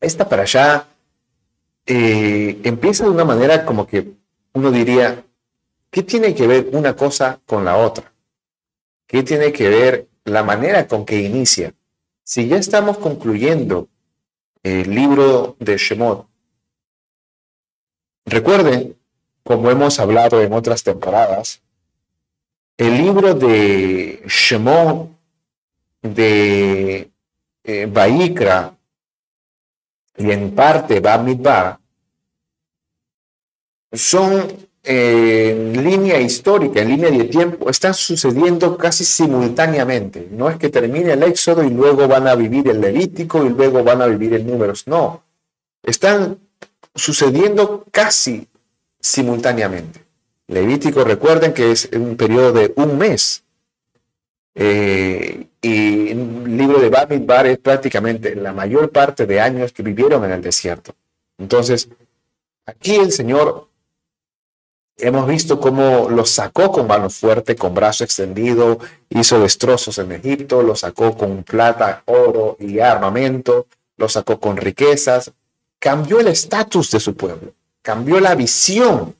esta para allá eh, empieza de una manera como que uno diría, ¿qué tiene que ver una cosa con la otra? ¿Qué tiene que ver la manera con que inicia? Si ya estamos concluyendo el libro de Shemot, recuerden, como hemos hablado en otras temporadas, el libro de Shemot de eh, y en parte Bamidbar son eh, en línea histórica, en línea de tiempo, están sucediendo casi simultáneamente. No es que termine el Éxodo y luego van a vivir el Levítico y luego van a vivir el Números. No, están sucediendo casi simultáneamente. Levítico, recuerden que es un periodo de un mes. Eh, y el libro de Bamidbar es prácticamente la mayor parte de años que vivieron en el desierto. Entonces, aquí el Señor hemos visto cómo los sacó con mano fuerte, con brazo extendido, hizo destrozos en Egipto, lo sacó con plata, oro y armamento, lo sacó con riquezas, cambió el estatus de su pueblo, cambió la visión,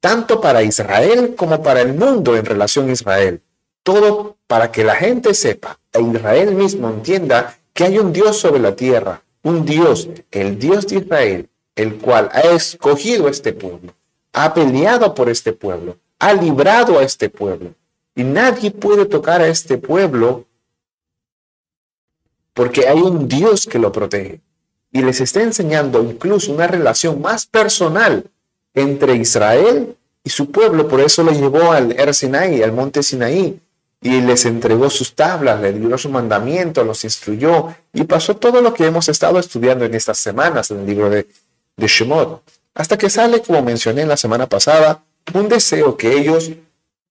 tanto para Israel como para el mundo en relación a Israel. Todo para que la gente sepa, e Israel mismo entienda que hay un Dios sobre la tierra, un Dios, el Dios de Israel, el cual ha escogido este pueblo, ha peleado por este pueblo, ha librado a este pueblo. Y nadie puede tocar a este pueblo porque hay un Dios que lo protege. Y les está enseñando incluso una relación más personal entre Israel y su pueblo. Por eso lo llevó al Er al monte Sinaí, y les entregó sus tablas, le dio su mandamiento, los instruyó y pasó todo lo que hemos estado estudiando en estas semanas en el libro de, de Shemot. Hasta que sale, como mencioné la semana pasada, un deseo que ellos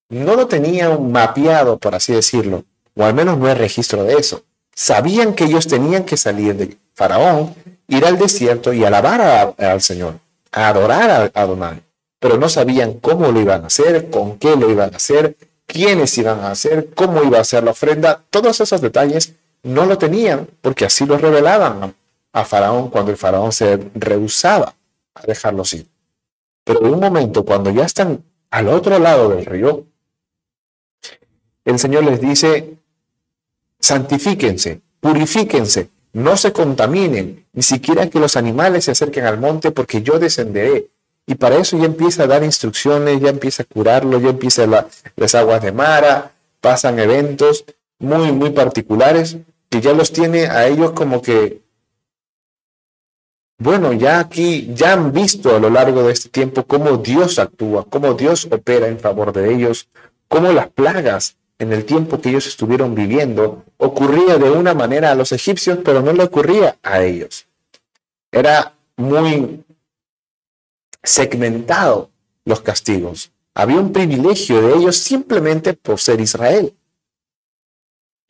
no lo tenían mapeado, por así decirlo, o al menos no hay registro de eso. Sabían que ellos tenían que salir de Faraón, ir al desierto y alabar al Señor, a adorar a Adonai, pero no sabían cómo lo iban a hacer, con qué lo iban a hacer, quiénes iban a hacer, cómo iba a ser la ofrenda, todos esos detalles no lo tenían porque así lo revelaban a, Faraón cuando el Faraón se rehusaba a dejarlos ir. Pero en un momento, cuando ya están al otro lado del río, el Señor les dice, santifíquense, purifíquense, no se contaminen, ni siquiera que los animales se acerquen al monte, porque yo descenderé y para eso ya empieza a dar instrucciones, ya empieza a curarlo, ya empieza las aguas de Mara, pasan eventos muy, muy particulares que ya los tiene a ellos como que, bueno, ya aquí, ya han visto a lo largo de este tiempo cómo Dios actúa, cómo Dios opera en favor de ellos, cómo las plagas en el tiempo que ellos estuvieron viviendo ocurría de una manera a los egipcios, pero no le ocurría a ellos. Era muy segmentado los castigos. Había un privilegio de ellos simplemente por ser Israel.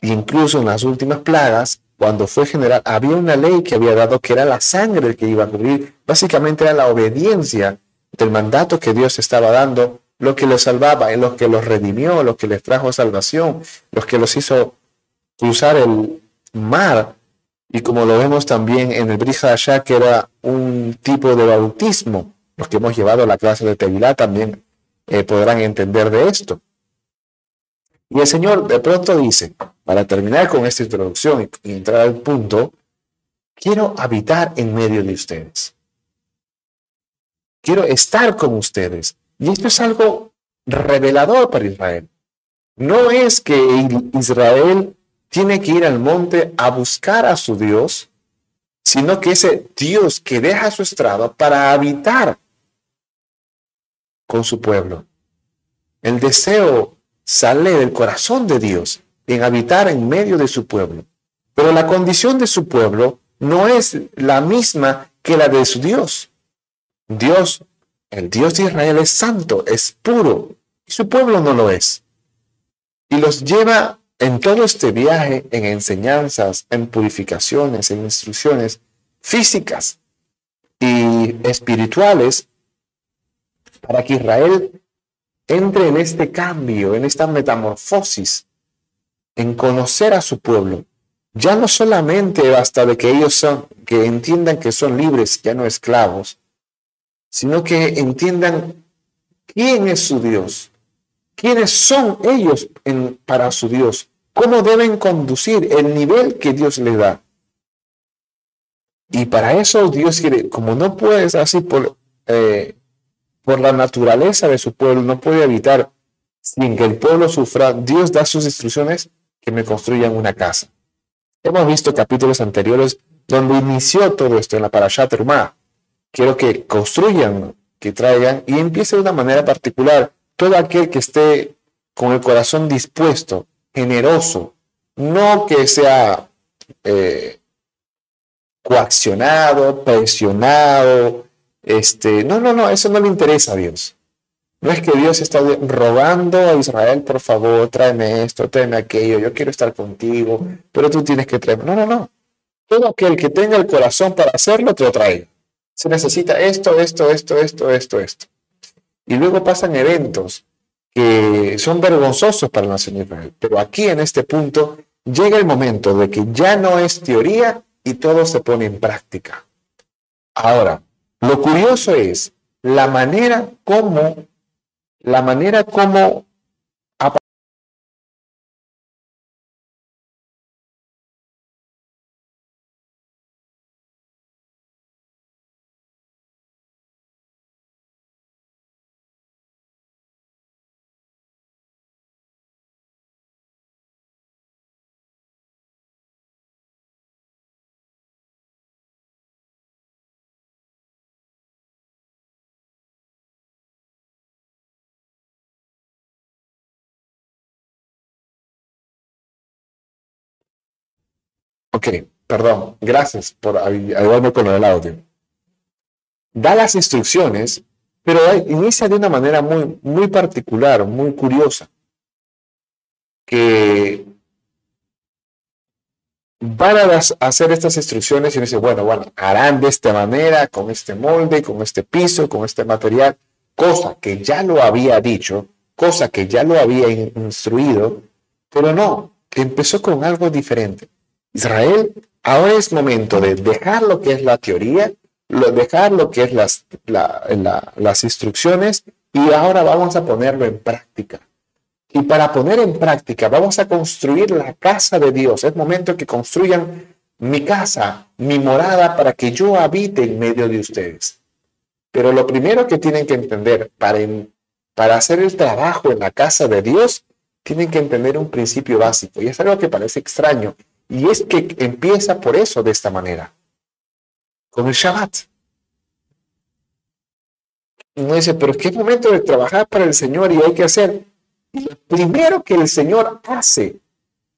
incluso en las últimas plagas, cuando fue general, había una ley que había dado que era la sangre que iba a cubrir. Básicamente era la obediencia del mandato que Dios estaba dando, lo que los salvaba, en lo que los redimió, lo que les trajo salvación, los que los hizo cruzar el mar. Y como lo vemos también en el Brija que era un tipo de bautismo los que hemos llevado la clase de Tevilá también eh, podrán entender de esto. Y el Señor de pronto dice, para terminar con esta introducción y entrar al punto, quiero habitar en medio de ustedes. Quiero estar con ustedes. Y esto es algo revelador para Israel. No es que Israel tiene que ir al monte a buscar a su Dios, sino que ese Dios que deja su estrado para habitar con su pueblo. El deseo sale del corazón de Dios en habitar en medio de su pueblo. Pero la condición de su pueblo no es la misma que la de su Dios. Dios, el Dios de Israel es santo, es puro, y su pueblo no lo es. Y los lleva en todo este viaje en enseñanzas, en purificaciones, en instrucciones físicas y espirituales para que Israel entre en este cambio, en esta metamorfosis, en conocer a su pueblo, ya no solamente basta de que ellos son, que entiendan que son libres, ya no esclavos, sino que entiendan quién es su Dios, quiénes son ellos para su Dios, cómo deben conducir el nivel que Dios les da. Y para eso Dios quiere, como no puedes así por, eh, por la naturaleza de su pueblo, no puede evitar sin que el pueblo sufra, Dios da sus instrucciones que me construyan una casa. Hemos visto capítulos anteriores donde inició todo esto en la Parashat Terumah. Quiero que construyan, que traigan y empiece de una manera particular. Todo aquel que esté con el corazón dispuesto, generoso, no que sea eh, coaccionado, presionado, este, no, no, no, eso no le interesa a Dios. No es que Dios está rogando a Israel, por favor, tráeme esto, tráeme aquello, yo quiero estar contigo, pero tú tienes que traerme. No, no, no. Todo aquel que tenga el corazón para hacerlo, te lo traiga. Se necesita esto, esto, esto, esto, esto, esto. Y luego pasan eventos que son vergonzosos para la nación de Israel. Pero aquí en este punto llega el momento de que ya no es teoría y todo se pone en práctica. Ahora, lo curioso es la manera como la manera como Perdón, gracias por ayudarme con el audio. Da las instrucciones, pero inicia de una manera muy, muy particular, muy curiosa, que van a hacer estas instrucciones y dice, bueno, bueno, harán de esta manera, con este molde, con este piso, con este material, cosa que ya lo había dicho, cosa que ya lo había instruido, pero no, empezó con algo diferente. Israel, ahora es momento de dejar lo que es la teoría, dejar lo que es las, las instrucciones y ahora vamos a ponerlo en práctica. Y para poner en práctica, vamos a construir la casa de Dios. Es momento que construyan mi casa, mi morada, para que yo habite en medio de ustedes. Pero lo primero que tienen que entender para, para hacer el trabajo en la casa de Dios, tienen que entender un principio básico. Y es algo que parece extraño, y es que empieza por eso de esta manera, con el Shabbat. Uno dice, pero es que momento de trabajar para el Señor y hay que hacer. lo primero que el Señor hace,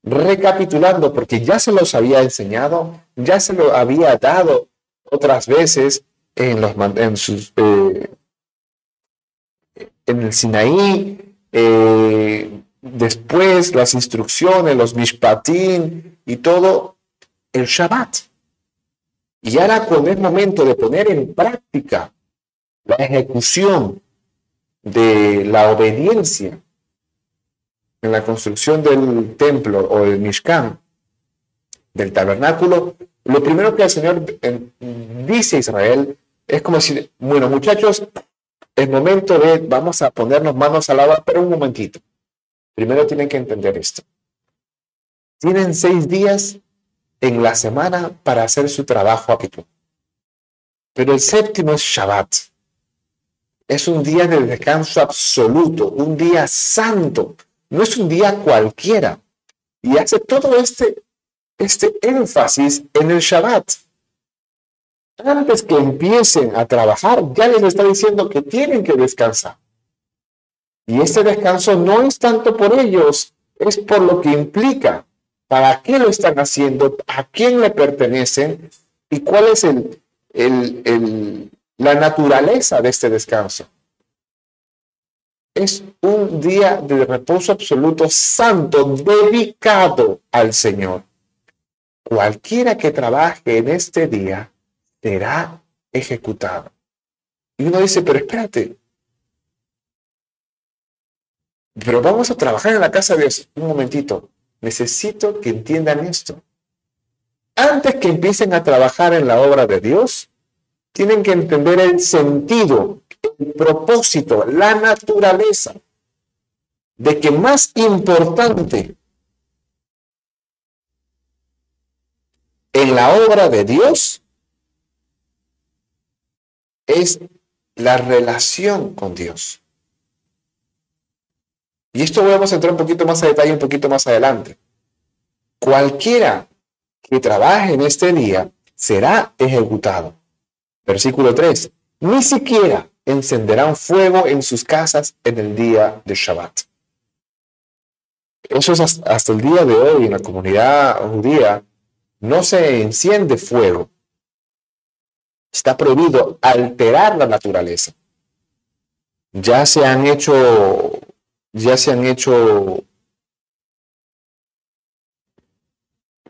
recapitulando, porque ya se los había enseñado, ya se lo había dado otras veces en, los, en, sus, eh, en el Sinaí, eh, después las instrucciones, los mishpatim y todo el Shabbat. Y ahora cuando es momento de poner en práctica la ejecución de la obediencia en la construcción del templo o del Mishkan, del tabernáculo, lo primero que el Señor dice a Israel es como decir, bueno muchachos, es momento de, vamos a ponernos manos al agua, pero un momentito. Primero tienen que entender esto. Tienen seis días en la semana para hacer su trabajo habitual. Pero el séptimo es Shabbat. Es un día de descanso absoluto, un día santo. No es un día cualquiera. Y hace todo este, este énfasis en el Shabbat. Antes que empiecen a trabajar, ya les está diciendo que tienen que descansar. Y este descanso no es tanto por ellos, es por lo que implica, para qué lo están haciendo, a quién le pertenecen y cuál es el, la naturaleza de este descanso. Es un día de reposo absoluto santo, dedicado al Señor. Cualquiera que trabaje en este día será ejecutado. Y uno dice, pero espérate, pero vamos a trabajar en la casa de Dios. Un momentito. Necesito que entiendan esto. antes que empiecen a trabajar en la obra de Dios, tienen que entender el sentido, el propósito, la naturaleza de que más importante en la obra de Dios es la relación con Dios. Y esto vamos a entrar un poquito más a detalle un poquito más adelante. Cualquiera que trabaje en este día será ejecutado. Versículo 3. Ni siquiera encenderán fuego en sus casas en el día de Shabbat. Eso es hasta el día de hoy en la comunidad judía. No se enciende fuego. Está prohibido alterar la naturaleza. Ya se han hecho, ya se han hecho,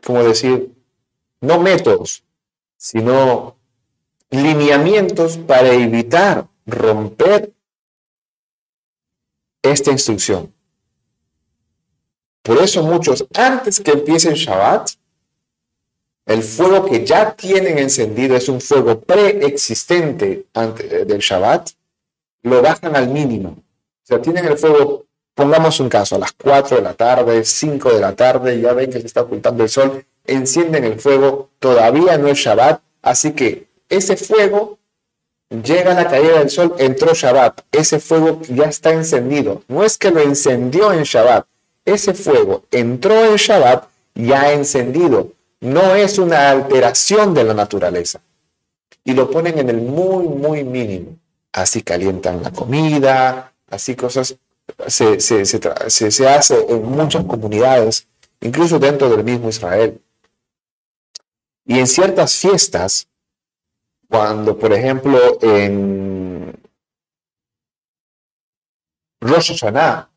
¿cómo decir? No métodos, sino lineamientos para evitar romper esta instrucción. Por eso muchos, antes que empiece el Shabbat, el fuego que ya tienen encendido es un fuego preexistente eh, del Shabbat, lo bajan al mínimo. O sea, tienen el fuego, pongamos un caso, a las 4 de la tarde, 5 de la tarde, ya ven que se está ocultando el sol, encienden el fuego, todavía no es Shabbat, así que ese fuego llega a la caída del sol, entró Shabbat, ese fuego ya está encendido. No es que lo encendió en Shabbat, ese fuego entró en Shabbat ya encendido. No es una alteración de la naturaleza. Y lo ponen en el muy, muy mínimo. Así calientan la comida, así cosas se, se, se, se hace en muchas comunidades, incluso dentro del mismo Israel. Y en ciertas fiestas, cuando, por ejemplo, en Rosh Hashanah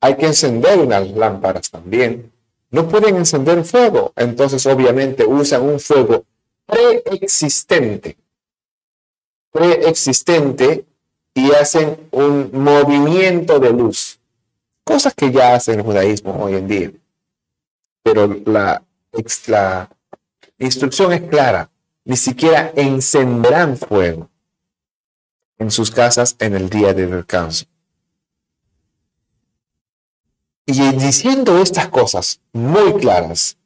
hay que encender unas lámparas también. No pueden encender fuego, entonces obviamente usan un fuego preexistente. Preexistente y hacen un movimiento de luz. Cosas que ya hacen el judaísmo hoy en día. Pero la, la instrucción es clara ni siquiera encenderán fuego en sus casas en el día de descanso. Y diciendo estas cosas muy claras,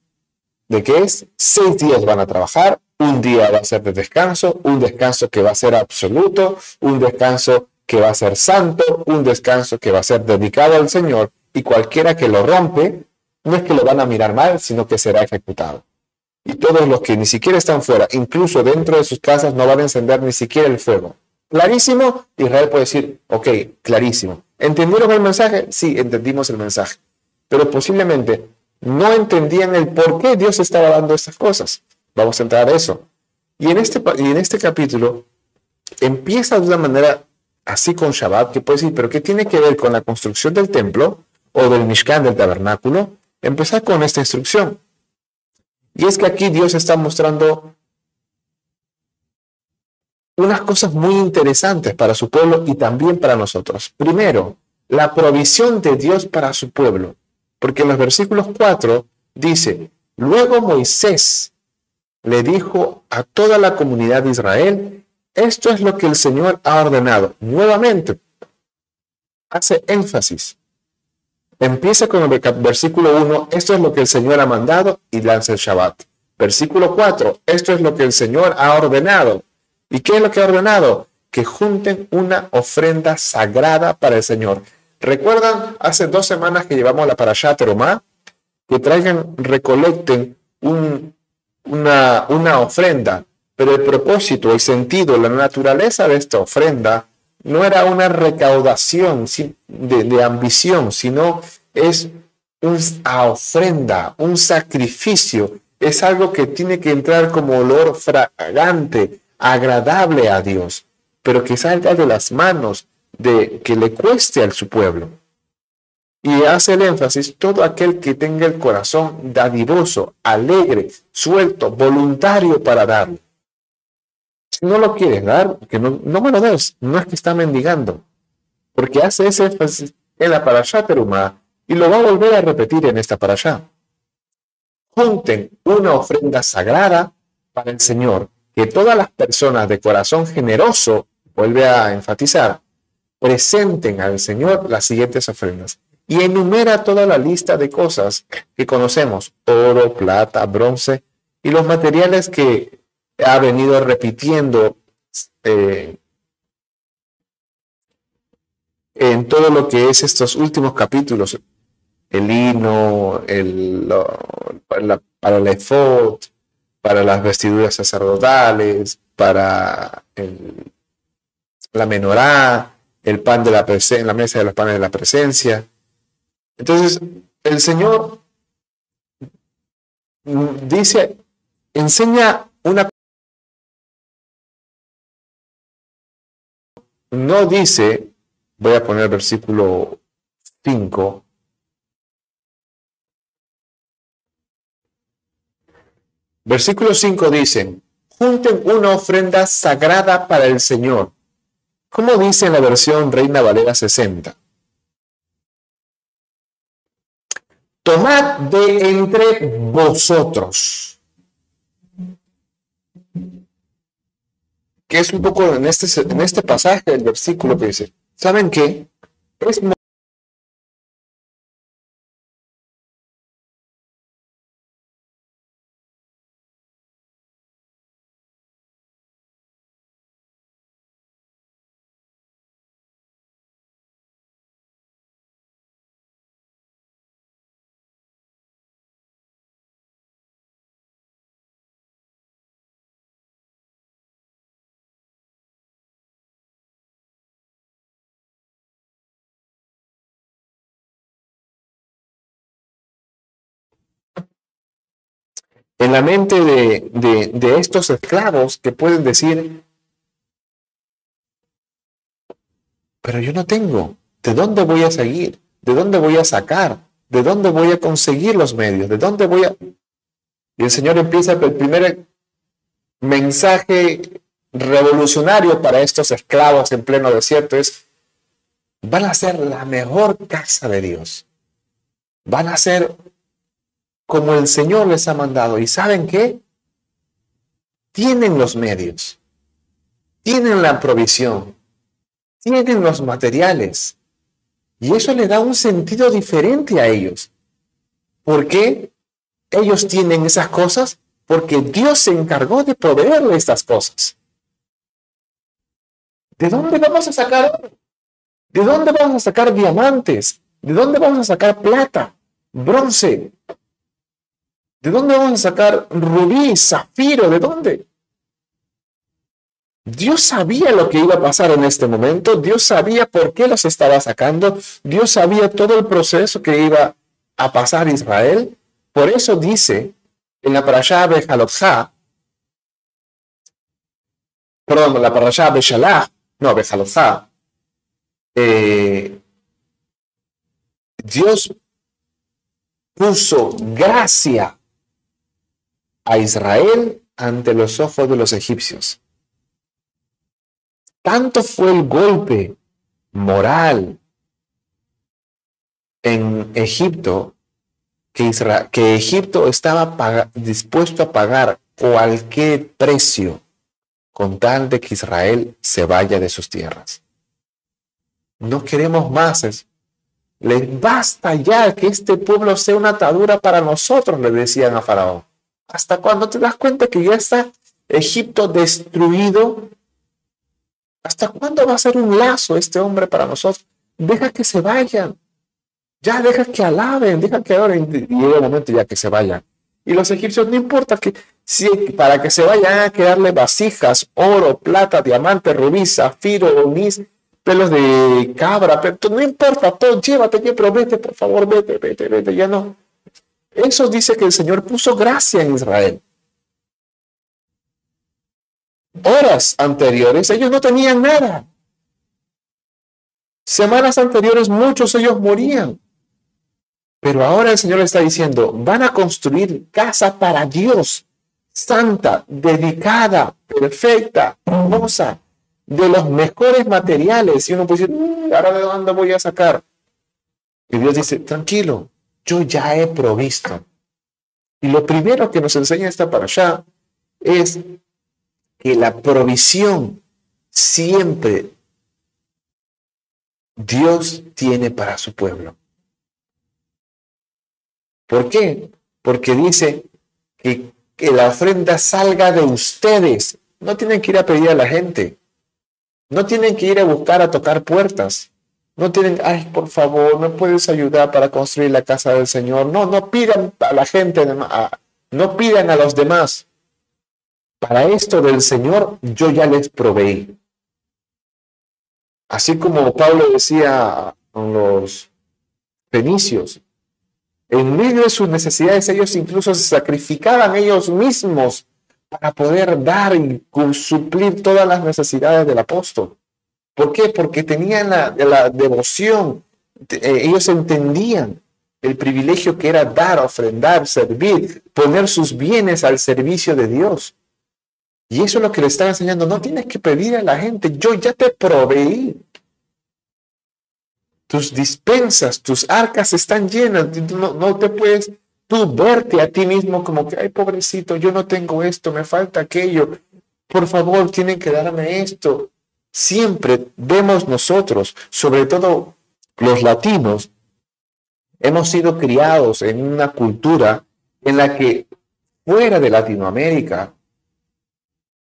de que es seis días van a trabajar, un día va a ser de descanso, un descanso que va a ser absoluto, un descanso que va a ser santo, un descanso que va a ser dedicado al Señor, y cualquiera que lo rompe, no es que lo van a mirar mal, sino que será ejecutado y todos los que ni siquiera están fuera, incluso dentro de sus casas, no van a encender ni siquiera el fuego. Clarísimo, Israel puede decir, ok, clarísimo. ¿Entendieron el mensaje? Sí, entendimos el mensaje. Pero posiblemente no entendían el por qué Dios estaba dando estas cosas. Vamos a entrar a eso. Y en este, y en este capítulo empieza de una manera así con Shabbat, que puede decir, pero ¿qué tiene que ver con la construcción del templo o del Mishkan, del tabernáculo? Empezar con esta instrucción. Y es que aquí Dios está mostrando unas cosas muy interesantes para su pueblo y también para nosotros. Primero, la provisión de Dios para su pueblo. Porque en los versículos 4 dice, luego Moisés le dijo a toda la comunidad de Israel, esto es lo que el Señor ha ordenado. Nuevamente, hace énfasis Empieza con el versículo 1, esto es lo que el Señor ha mandado y lanza el Shabbat. Versículo 4, esto es lo que el Señor ha ordenado. ¿Y qué es lo que ha ordenado? Que junten una ofrenda sagrada para el Señor. ¿Recuerdan hace dos semanas que llevamos la Parashat Terumá? Que traigan, recolecten una, una ofrenda, pero el propósito, el sentido, la naturaleza de esta ofrenda no era una recaudación de, ambición, sino es una ofrenda, un sacrificio. Es algo que tiene que entrar como olor fragante, agradable a Dios, pero que salga de las manos de que le cueste a su pueblo. Y hace el énfasis, todo aquel que tenga el corazón dadivoso, alegre, suelto, voluntario para darle no lo quieres dar, que no, no me lo des, no es que está mendigando, porque hace ese énfasis en la parashá terumá y lo va a volver a repetir en esta parashá. junten una ofrenda sagrada para el Señor, que todas las personas de corazón generoso, vuelve a enfatizar, presenten al Señor las siguientes ofrendas. Y enumera toda la lista de cosas que conocemos, oro, plata, bronce, y los materiales que ha venido repitiendo eh, en todo lo que es estos últimos capítulos, el lino, el, para el efod, para las vestiduras sacerdotales, para la menorá, el pan de la, en la mesa de los panes de la presencia. Entonces, el Señor dice, enseña una... No dice, voy a poner versículo 5, Versículo 5 dice, junten una ofrenda sagrada para el Señor. ¿Cómo dice en la versión Reina Valera 60? Tomad de entre vosotros. Que es un poco en este, en este pasaje del versículo que dice, ¿saben qué? Es la mente de, estos esclavos que pueden decir, pero yo no tengo, ¿de dónde voy a seguir? ¿De dónde voy a sacar? ¿De dónde voy a conseguir los medios? ¿De dónde voy a...? Y el Señor empieza el primer mensaje revolucionario para estos esclavos en pleno desierto es, van a ser la mejor casa de Dios. Van a ser como el Señor les ha mandado. ¿Y saben qué? Tienen los medios, tienen la provisión, tienen los materiales. Y eso le da un sentido diferente a ellos. ¿Por qué ellos tienen esas cosas? Porque Dios se encargó de proveerle estas cosas. ¿De dónde vamos a sacar ¿De dónde vamos a sacar diamantes? ¿De dónde vamos a sacar plata, bronce, ¿De dónde vamos a sacar rubí, zafiro? ¿De dónde? Dios sabía lo que iba a pasar en este momento, Dios sabía por qué los estaba sacando, Dios sabía todo el proceso que iba a pasar Israel. Por eso dice en la parashá Bejalotja, perdón, la parashá Beshalach, no, Bejalotja, eh, Dios puso gracia a Israel ante los ojos de los egipcios. Tanto fue el golpe moral en Egipto que, que Egipto estaba dispuesto a pagar cualquier precio con tal de que Israel se vaya de sus tierras. No queremos más. Les basta ya que este pueblo sea una atadura para nosotros, le decían a Faraón. Hasta cuando te das cuenta que ya está Egipto destruido. ¿Hasta cuándo va a ser un lazo este hombre para nosotros? Deja que se vayan. Ya deja que alaben, deja que adoren. Y el momento ya que se vayan. Y los egipcios no importa que para que se vayan a quedarle vasijas, oro, plata, diamante, rubí, zafiro, onis, pelos de cabra, pero no importa, todo, llévate, pero vete, por favor, vete, vete, vete, ya no. Eso dice que el Señor puso gracia en Israel. Horas anteriores ellos no tenían nada. Semanas anteriores muchos ellos morían. Pero ahora el Señor está diciendo, van a construir casa para Dios, santa, dedicada, perfecta, hermosa, de los mejores materiales. Y uno puede decir, mm, ¿ahora de dónde voy a sacar? Y Dios dice, tranquilo, yo ya he provisto. Y lo primero que nos enseña esta allá es que la provisión siempre Dios tiene para su pueblo. ¿Por qué? Porque dice que, la ofrenda salga de ustedes. No tienen que ir a pedir a la gente. No tienen que ir a buscar a tocar puertas. No tienen, ay, por favor, ¿me puedes ayudar para construir la casa del Señor? No, no pidan a la gente, no pidan a los demás. Para esto del Señor yo ya les proveí. Así como Pablo decía a los fenicios, en medio de sus necesidades ellos incluso se sacrificaban ellos mismos para poder dar y suplir todas las necesidades del apóstol. ¿Por qué? Porque tenían la, devoción, eh, ellos entendían el privilegio que era dar, ofrendar, servir, poner sus bienes al servicio de Dios. Y eso es lo que le están enseñando. No tienes que pedir a la gente. Yo ya te proveí. Tus dispensas, tus arcas están llenas. No, no te puedes tú verte a ti mismo como que, ay, pobrecito, yo no tengo esto, me falta aquello. Por favor, tienen que darme esto. Siempre vemos nosotros, sobre todo los latinos, hemos sido criados en una cultura en la que fuera de Latinoamérica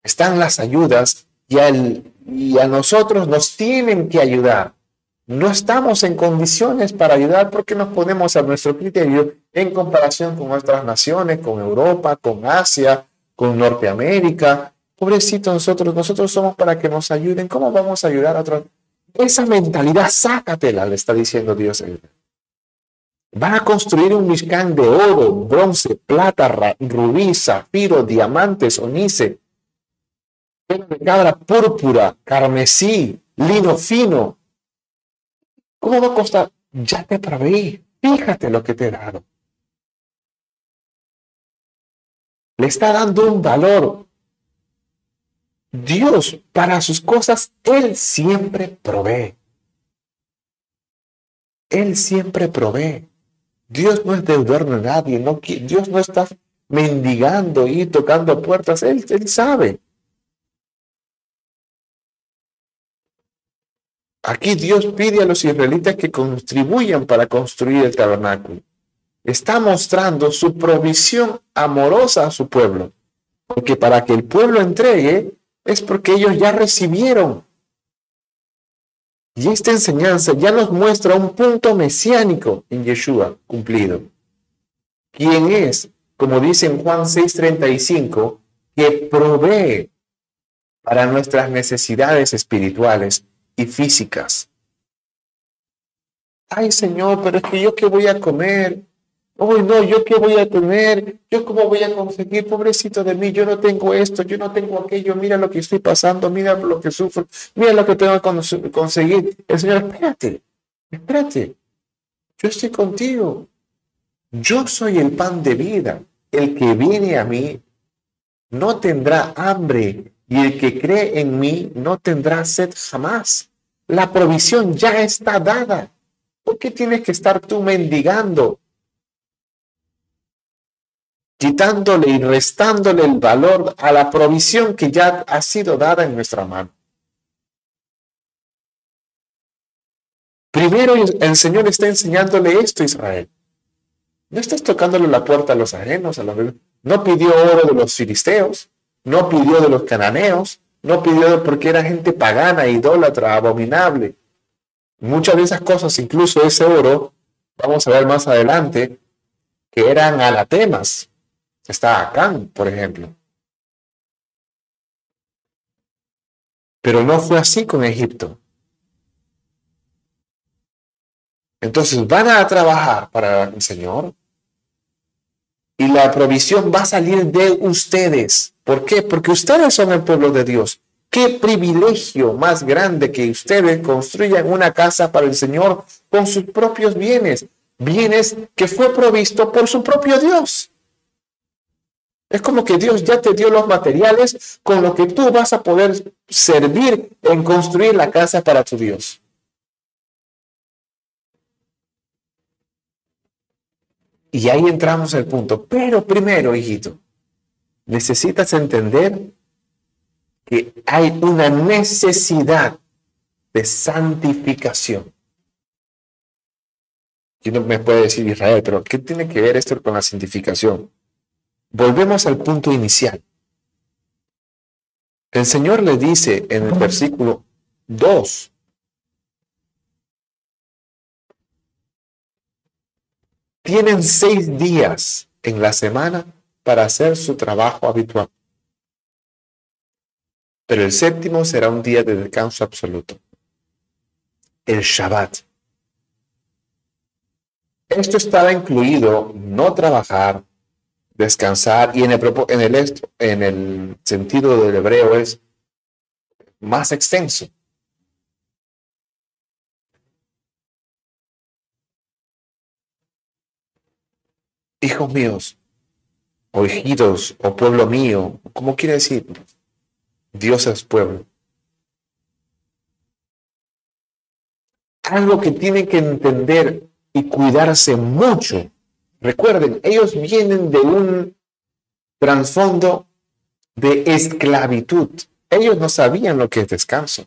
están las ayudas y, a nosotros nos tienen que ayudar. No estamos en condiciones para ayudar porque nos ponemos a nuestro criterio en comparación con otras naciones, con Europa, con Asia, con Norteamérica. Pobrecito nosotros, nosotros somos para que nos ayuden. ¿Cómo vamos a ayudar a otros? Esa mentalidad, sácatela, le está diciendo Dios. Van a construir un Mishkan de oro, bronce, plata, rubí, zafiro, diamantes, onice, de cabra púrpura, carmesí, lino fino. ¿Cómo va a costar? Ya te proveí. Fíjate lo que te he dado. Le está dando un valor. Dios, para sus cosas, Él siempre provee. Él siempre provee. Dios no es deudor de nadie. No, Dios no está mendigando y tocando puertas. Él, él sabe. Aquí Dios pide a los israelitas que contribuyan para construir el tabernáculo. Está mostrando su provisión amorosa a su pueblo. Porque para que el pueblo entregue es porque ellos ya recibieron. Y esta enseñanza ya nos muestra un punto mesiánico en Yeshua cumplido. Quien es, como dice en Juan 6:35, que provee para nuestras necesidades espirituales y físicas. Ay, Señor, pero es que yo qué voy a comer. Uy, no, yo qué voy a tener. Yo cómo voy a conseguir, pobrecito de mí. Yo no tengo esto, yo no tengo aquello. Mira lo que estoy pasando, mira lo que sufro, mira lo que tengo que conseguir. El Señor, espérate, espérate. Yo estoy contigo. Yo soy el pan de vida. El que viene a mí no tendrá hambre y el que cree en mí no tendrá sed jamás. La provisión ya está dada. ¿Por qué tienes que estar tú mendigando? Quitándole y restándole el valor a la provisión que ya ha sido dada en nuestra mano. Primero el Señor está enseñándole esto a Israel. No estás tocándole la puerta a los ajenos, a los... no pidió oro de los filisteos, no pidió de los cananeos, no pidió porque era gente pagana, idólatra, abominable. Muchas de esas cosas, incluso ese oro, vamos a ver más adelante, que eran anatemas. Está Acán, por ejemplo. Pero no fue así con Egipto. Entonces van a trabajar para el Señor y la provisión va a salir de ustedes. ¿Por qué? Porque ustedes son el pueblo de Dios. Qué privilegio más grande que ustedes construyan una casa para el Señor con sus propios bienes, bienes que fue provisto por su propio Dios. Es como que Dios ya te dio los materiales con los que tú vas a poder servir en construir la casa para tu Dios. Y ahí entramos al punto. Pero primero, hijito, necesitas entender que hay una necesidad de santificación. Y me puede decir Israel, pero ¿qué tiene que ver esto con la santificación? Volvemos al punto inicial. El Señor le dice en el versículo 2, tienen seis días en la semana para hacer su trabajo habitual. Pero el séptimo será un día de descanso absoluto. El Shabbat. Esto estaba incluido no trabajar, descansar, y en el, en el, en el sentido del hebreo es más extenso. Hijos míos, o hijitos, o pueblo mío, como quiere decir, Dios es pueblo. Algo que tienen que entender y cuidarse mucho. Recuerden, ellos vienen de un trasfondo de esclavitud. Ellos no sabían lo que es descanso.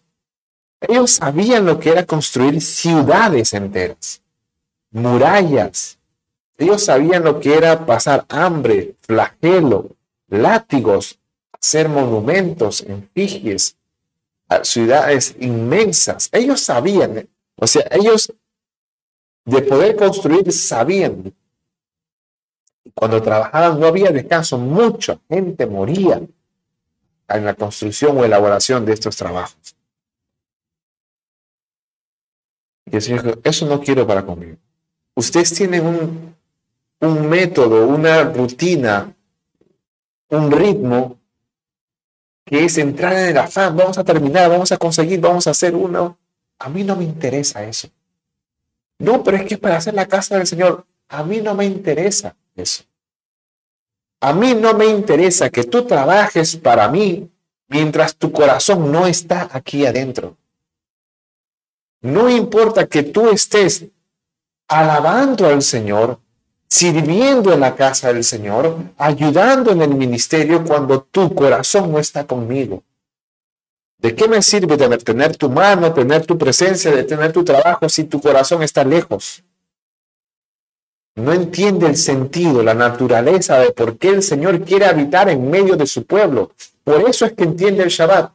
Ellos sabían lo que era construir ciudades enteras, murallas. Ellos sabían lo que era pasar hambre, flagelo, látigos, hacer monumentos, efigies, ciudades inmensas. Ellos sabían, o sea, ellos de poder construir sabían. Cuando trabajaban no había descanso, mucha gente moría en la construcción o elaboración de estos trabajos. Y el Señor dijo, eso no quiero para conmigo. Ustedes tienen un, un método, una rutina, un ritmo que es entrar en el afán, vamos a terminar, vamos a conseguir, vamos a hacer uno. A mí no me interesa eso. No, pero es que para hacer la casa del Señor. A mí no me interesa eso. A mí no me interesa que tú trabajes para mí mientras tu corazón no está aquí adentro. No importa que tú estés alabando al Señor, sirviendo en la casa del Señor, ayudando en el ministerio cuando tu corazón no está conmigo. ¿De qué me sirve de tener tu mano, tener tu presencia, de tener tu trabajo si tu corazón está lejos? No entiende el sentido, la naturaleza de por qué el Señor quiere habitar en medio de su pueblo. Por eso es que entiende el Shabbat.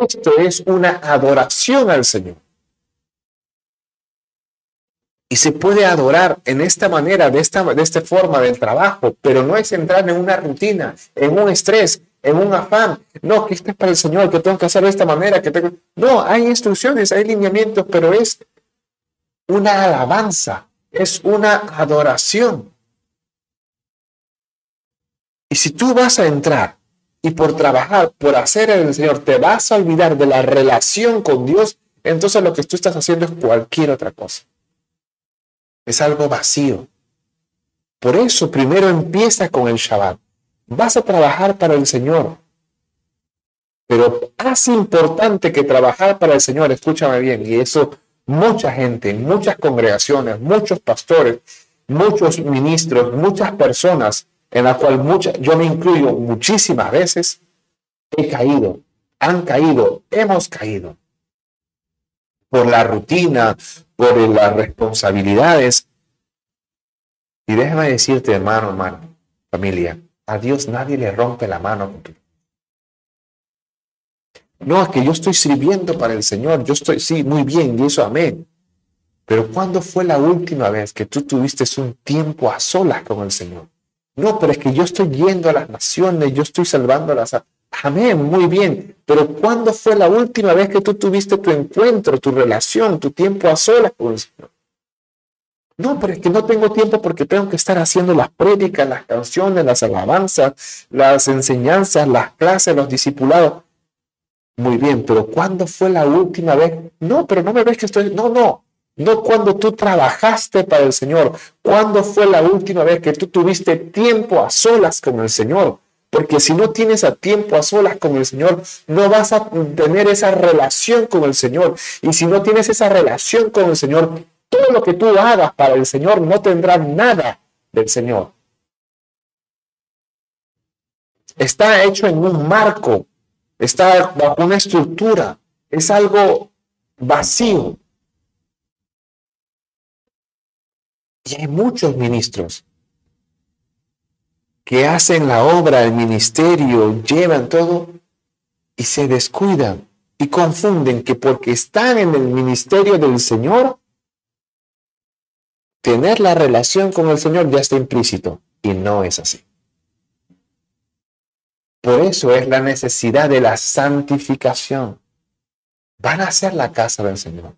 Esto es una adoración al Señor. Y se puede adorar en esta manera, de esta, de esta forma del trabajo, pero no es entrar en una rutina, en un estrés, en un afán. No, que esto es para el Señor, que tengo que hacer de esta manera. que tengo... No, hay instrucciones, hay lineamientos, pero es una alabanza, es una adoración. Y si tú vas a entrar y por trabajar, por hacer el Señor, te vas a olvidar de la relación con Dios, entonces lo que tú estás haciendo es cualquier otra cosa es algo vacío. Por eso primero empieza con el Shabbat. Vas a trabajar para el Señor. Pero más importante que trabajar para el Señor, escúchame bien, y eso mucha gente, muchas congregaciones, muchos pastores, muchos ministros, muchas personas, en la cual mucha, yo me incluyo muchísimas veces, he caído, han caído, hemos caído por la rutina, por las responsabilidades. Y déjame decirte, hermano, hermano, familia, a Dios nadie le rompe la mano. No, es que yo estoy sirviendo para el Señor, yo estoy, sí, muy bien, y eso amén. Pero ¿cuándo fue la última vez que tú tuviste un tiempo a solas con el Señor? No, pero es que yo estoy yendo a las naciones, yo estoy salvando a las Amén, muy bien. Pero ¿cuándo fue la última vez que tú tuviste tu encuentro, tu relación, tu tiempo a solas con el Señor? No, pero es que no tengo tiempo porque tengo que estar haciendo las prédicas, las canciones, las alabanzas, las enseñanzas, las clases, los discipulados. Muy bien, pero ¿cuándo fue la última vez? No, pero no me ves que estoy. No, no. No cuando tú trabajaste para el Señor. ¿Cuándo fue la última vez que tú tuviste tiempo a solas con el Señor? Porque si no tienes a tiempo a solas con el Señor, no vas a tener esa relación con el Señor. Y si no tienes esa relación con el Señor, todo lo que tú hagas para el Señor no tendrá nada del Señor. Está hecho en un marco, está bajo una estructura, es algo vacío. Y hay muchos ministros que hacen la obra, el ministerio, llevan todo y se descuidan y confunden que porque están en el ministerio del Señor, tener la relación con el Señor ya está implícito y no es así. Por eso es la necesidad de la santificación. Van a ser la casa del Señor.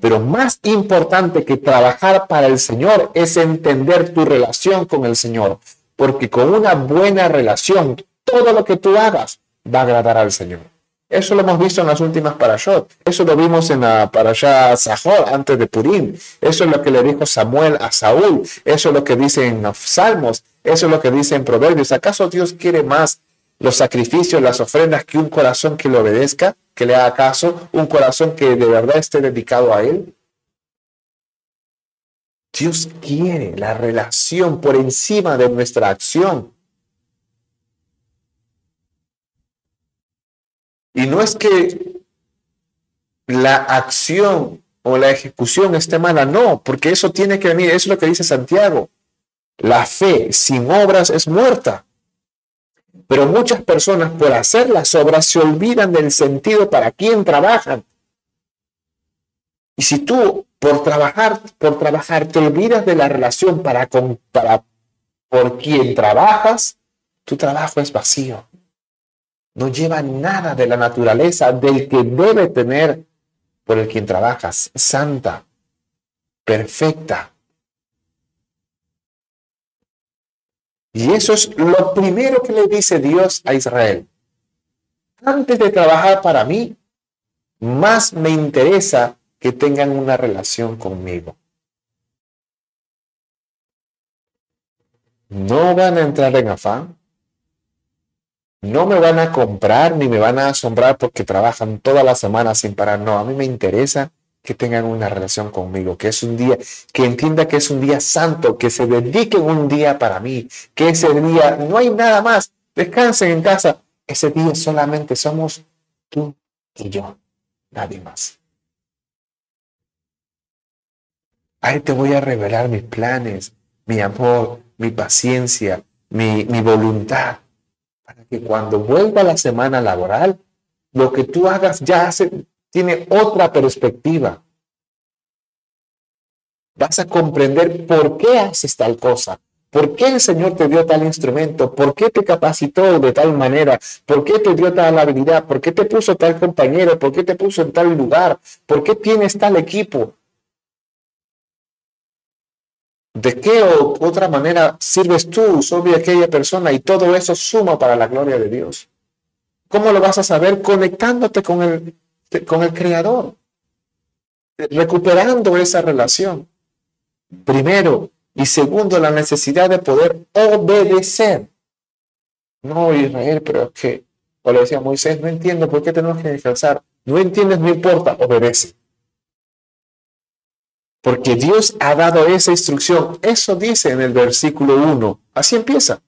Pero más importante que trabajar para el Señor es entender tu relación con el Señor. Porque con una buena relación, todo lo que tú hagas va a agradar al Señor. Eso lo hemos visto en las últimas parashot. Eso lo vimos en la parashá Sahor antes de Purim. Eso es lo que le dijo Samuel a Saúl. Eso es lo que dice en los Salmos. Eso es lo que dice en Proverbios. ¿Acaso Dios quiere más los sacrificios, las ofrendas que un corazón que le obedezca, que le haga caso, un corazón que de verdad esté dedicado a Él? Dios quiere la relación por encima de nuestra acción. Y no es que la acción o la ejecución esté mala, no, porque eso tiene que venir, es lo que dice Santiago. La fe sin obras es muerta. Pero muchas personas por hacer las obras se olvidan del sentido para quién trabajan. Y si tú por trabajar, por trabajar te olvidas de la relación para, con, para por quien trabajas, tu trabajo es vacío no lleva nada de la naturaleza del que debe tener por el quien trabajas, santa, perfecta. Y eso es lo primero que le dice Dios a Israel. Antes de trabajar para mí, más me interesa que tengan una relación conmigo. No van a entrar en afán, no me van a comprar ni me van a asombrar porque trabajan toda la semana sin parar. No, a mí me interesa que tengan una relación conmigo, que es un día, que entienda que es un día santo, que se dediquen un día para mí, que ese día no hay nada más, descansen en casa. Ese día solamente somos tú y yo, nadie más. Ahí te voy a revelar mis planes, mi amor, mi paciencia, mi, voluntad para que cuando vuelva la semana laboral, lo que tú hagas ya tiene otra perspectiva. Vas a comprender por qué haces tal cosa, por qué el Señor te dio tal instrumento, por qué te capacitó de tal manera, por qué te dio tal habilidad, por qué te puso tal compañero, por qué te puso en tal lugar, por qué tienes tal equipo. ¿De qué otra manera sirves tú sobre aquella persona y todo eso suma para la gloria de Dios? ¿Cómo lo vas a saber? Conectándote con el, con el Creador, recuperando esa relación. Primero. Y segundo, la necesidad de poder obedecer. No, Israel, pero es que, o le decía Moisés, no entiendo por qué tenemos que descansar. No entiendes, no importa, obedece porque Dios ha dado esa instrucción. Eso dice en el versículo 1. Así empieza.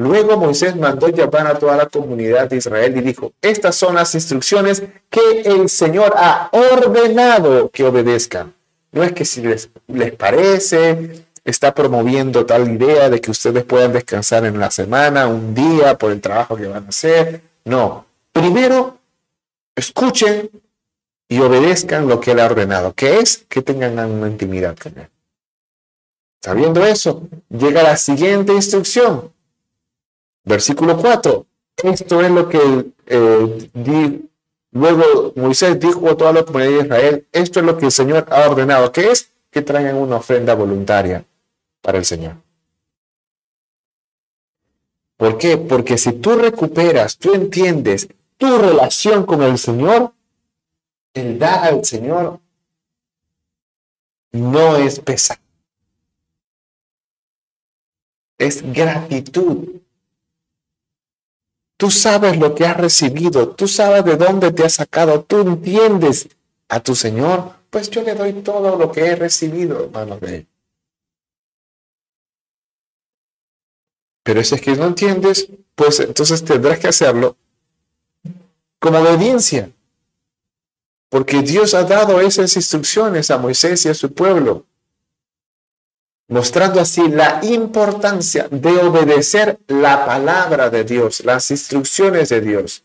Luego Moisés mandó llamar a toda la comunidad de Israel y dijo, estas son las instrucciones que el Señor ha ordenado que obedezcan. No es que si les, les parece, está promoviendo tal idea de que ustedes puedan descansar en la semana, un día, por el trabajo que van a hacer. No. Primero, escuchen y obedezcan lo que Él ha ordenado, que es que tengan una intimidad con Él. Sabiendo eso, llega la siguiente instrucción. Versículo 4. Esto es lo que eh, luego Moisés dijo a toda la comunidad de Israel, esto es lo que el Señor ha ordenado, que es que traigan una ofrenda voluntaria para el Señor. ¿Por qué? Porque si tú recuperas, tú entiendes tu relación con el Señor, el dar al Señor no es pesar. Es gratitud. Tú sabes lo que has recibido, tú sabes de dónde te has sacado, tú entiendes a tu Señor, pues yo le doy todo lo que he recibido, hermano. Pero si es que no entiendes, pues entonces tendrás que hacerlo como obediencia. Porque Dios ha dado esas instrucciones a Moisés y a su pueblo, mostrando así la importancia de obedecer la palabra de Dios, las instrucciones de Dios.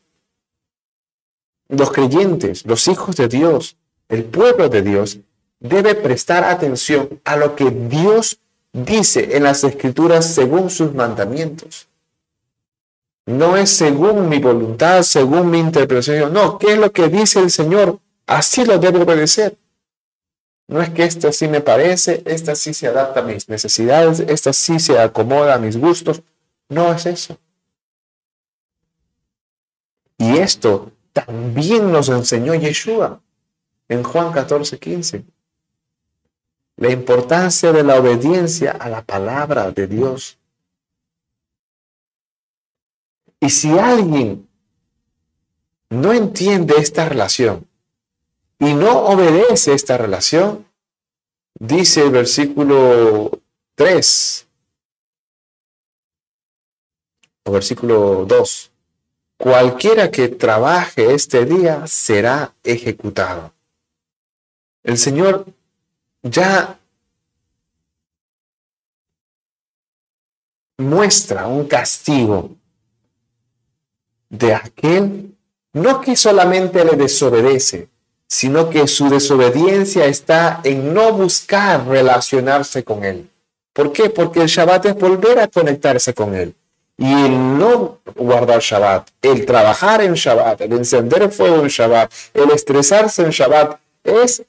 Los creyentes, los hijos de Dios, el pueblo de Dios, debe prestar atención a lo que Dios dice en las escrituras según sus mandamientos. No es según mi voluntad, según mi interpretación. No, ¿qué es lo que dice el Señor? Así lo debo obedecer. No es que esta sí me parece, esta sí se adapta a mis necesidades, esta sí se acomoda a mis gustos. No es eso. Y esto también nos enseñó Yeshua en Juan 14, 15 la importancia de la obediencia a la palabra de Dios. Y si alguien no entiende esta relación y no obedece esta relación, dice el versículo 3 o versículo 2, cualquiera que trabaje este día será ejecutado. El Señor ya muestra un castigo de aquel, no que solamente le desobedece, sino que su desobediencia está en no buscar relacionarse con él. ¿Por qué? Porque el Shabbat es volver a conectarse con él. Y el no guardar Shabbat, el trabajar en Shabbat, el encender el fuego en Shabbat, el estresarse en Shabbat, es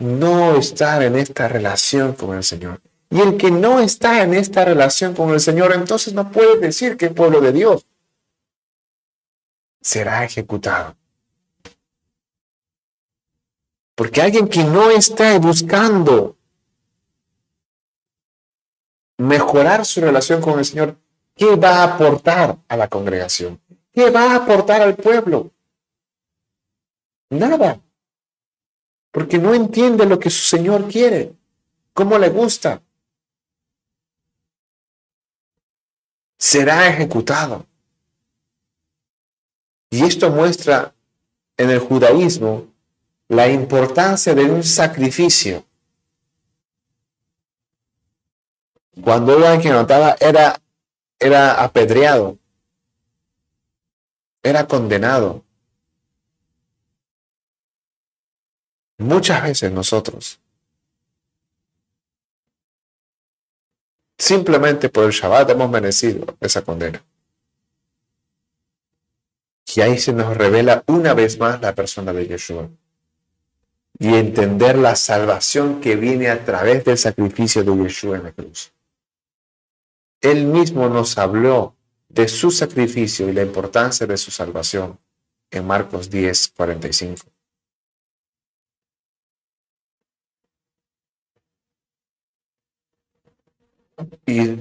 no estar en esta relación con el Señor. Y el que no está en esta relación con el Señor, entonces no puede decir que es pueblo de Dios. Será ejecutado. Porque alguien que no está buscando mejorar su relación con el Señor, ¿qué va a aportar a la congregación? ¿Qué va a aportar al pueblo? Nada porque no entiende lo que su Señor quiere, cómo le gusta. Será ejecutado. Y esto muestra en el judaísmo la importancia de un sacrificio. Cuando alguien que notaba era, era apedreado, era condenado. Muchas veces nosotros, simplemente por el Shabbat hemos merecido esa condena. Y ahí se nos revela una vez más la persona de Yeshua. Y entender la salvación que viene a través del sacrificio de Yeshua en la cruz. Él mismo nos habló de su sacrificio y la importancia de su salvación en Marcos 10, 45. Y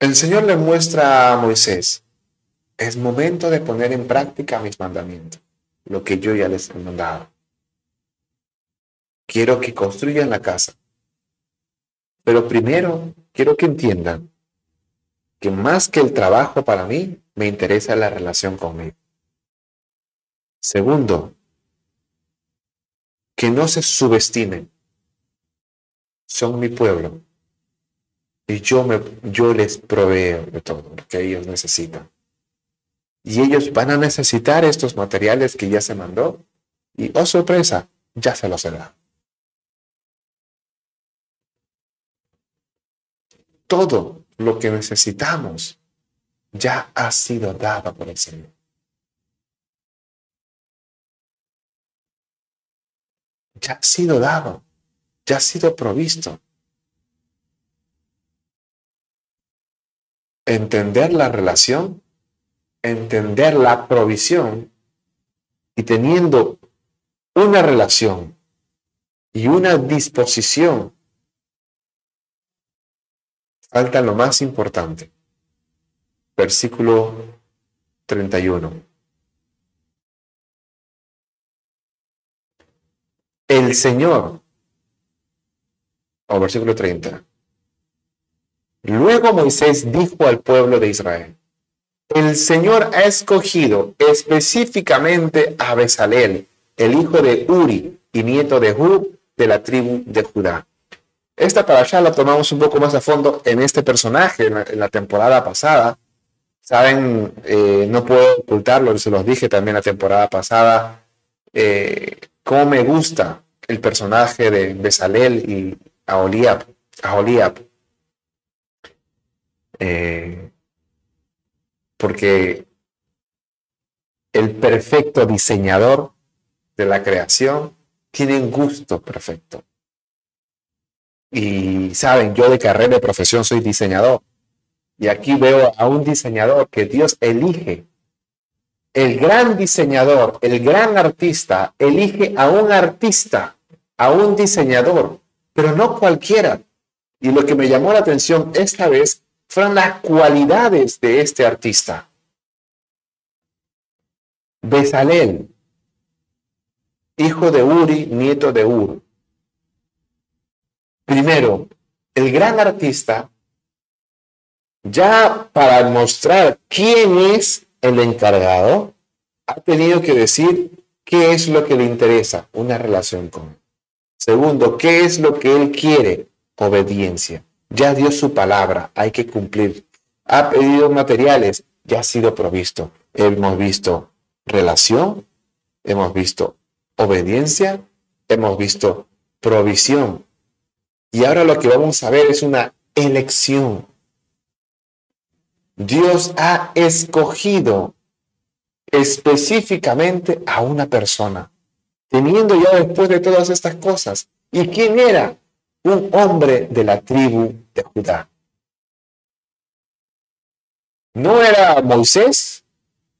el Señor le muestra a Moisés, es momento de poner en práctica mis mandamientos, lo que yo ya les he mandado. Quiero que construyan la casa. Pero primero quiero que entiendan que más que el trabajo para mí, me interesa la relación conmigo. Segundo, que no se subestimen. Son mi pueblo. Y yo, me, yo les proveo de todo lo que ellos necesitan. Y ellos van a necesitar estos materiales que ya se mandó. Y, oh sorpresa, ya se los dado. Todo lo que necesitamos ya ha sido dado por el Señor. ya ha sido dado, ya ha sido provisto. Entender la relación, entender la provisión y teniendo una relación y una disposición, falta lo más importante. Versículo 31. el Señor o versículo 30. Luego Moisés dijo al pueblo de Israel, el Señor ha escogido específicamente a Besalel, el hijo de Uri y nieto de Hur, de la tribu de Judá. Esta para allá la tomamos un poco más a fondo en este personaje, en la, temporada pasada. Saben, eh, no puedo ocultarlo, se los dije también la temporada pasada, eh, cómo me gusta el personaje de Besalel y Aholiab. Aholiab. Eh, porque el perfecto diseñador de la creación tiene un gusto perfecto. Y saben, yo de carrera de profesión soy diseñador. Y aquí veo a un diseñador que Dios elige. El gran diseñador, el gran artista, elige a un artista, a un diseñador, pero no cualquiera. Y lo que me llamó la atención esta vez fueron las cualidades de este artista. Besalel, hijo de Uri, nieto de Ur. Primero, el gran artista, ya para mostrar quién es el encargado, ha tenido que decir qué es lo que le interesa, una relación con él. Segundo, qué es lo que él quiere, obediencia. Ya dio su palabra, hay que cumplir. Ha pedido materiales, ya ha sido provisto. Hemos visto relación, hemos visto obediencia, hemos visto provisión. Y ahora lo que vamos a ver es una elección. Dios ha escogido específicamente a una persona, teniendo ya después de todas estas cosas. ¿Y quién era? Un hombre de la tribu de Judá. No era Moisés,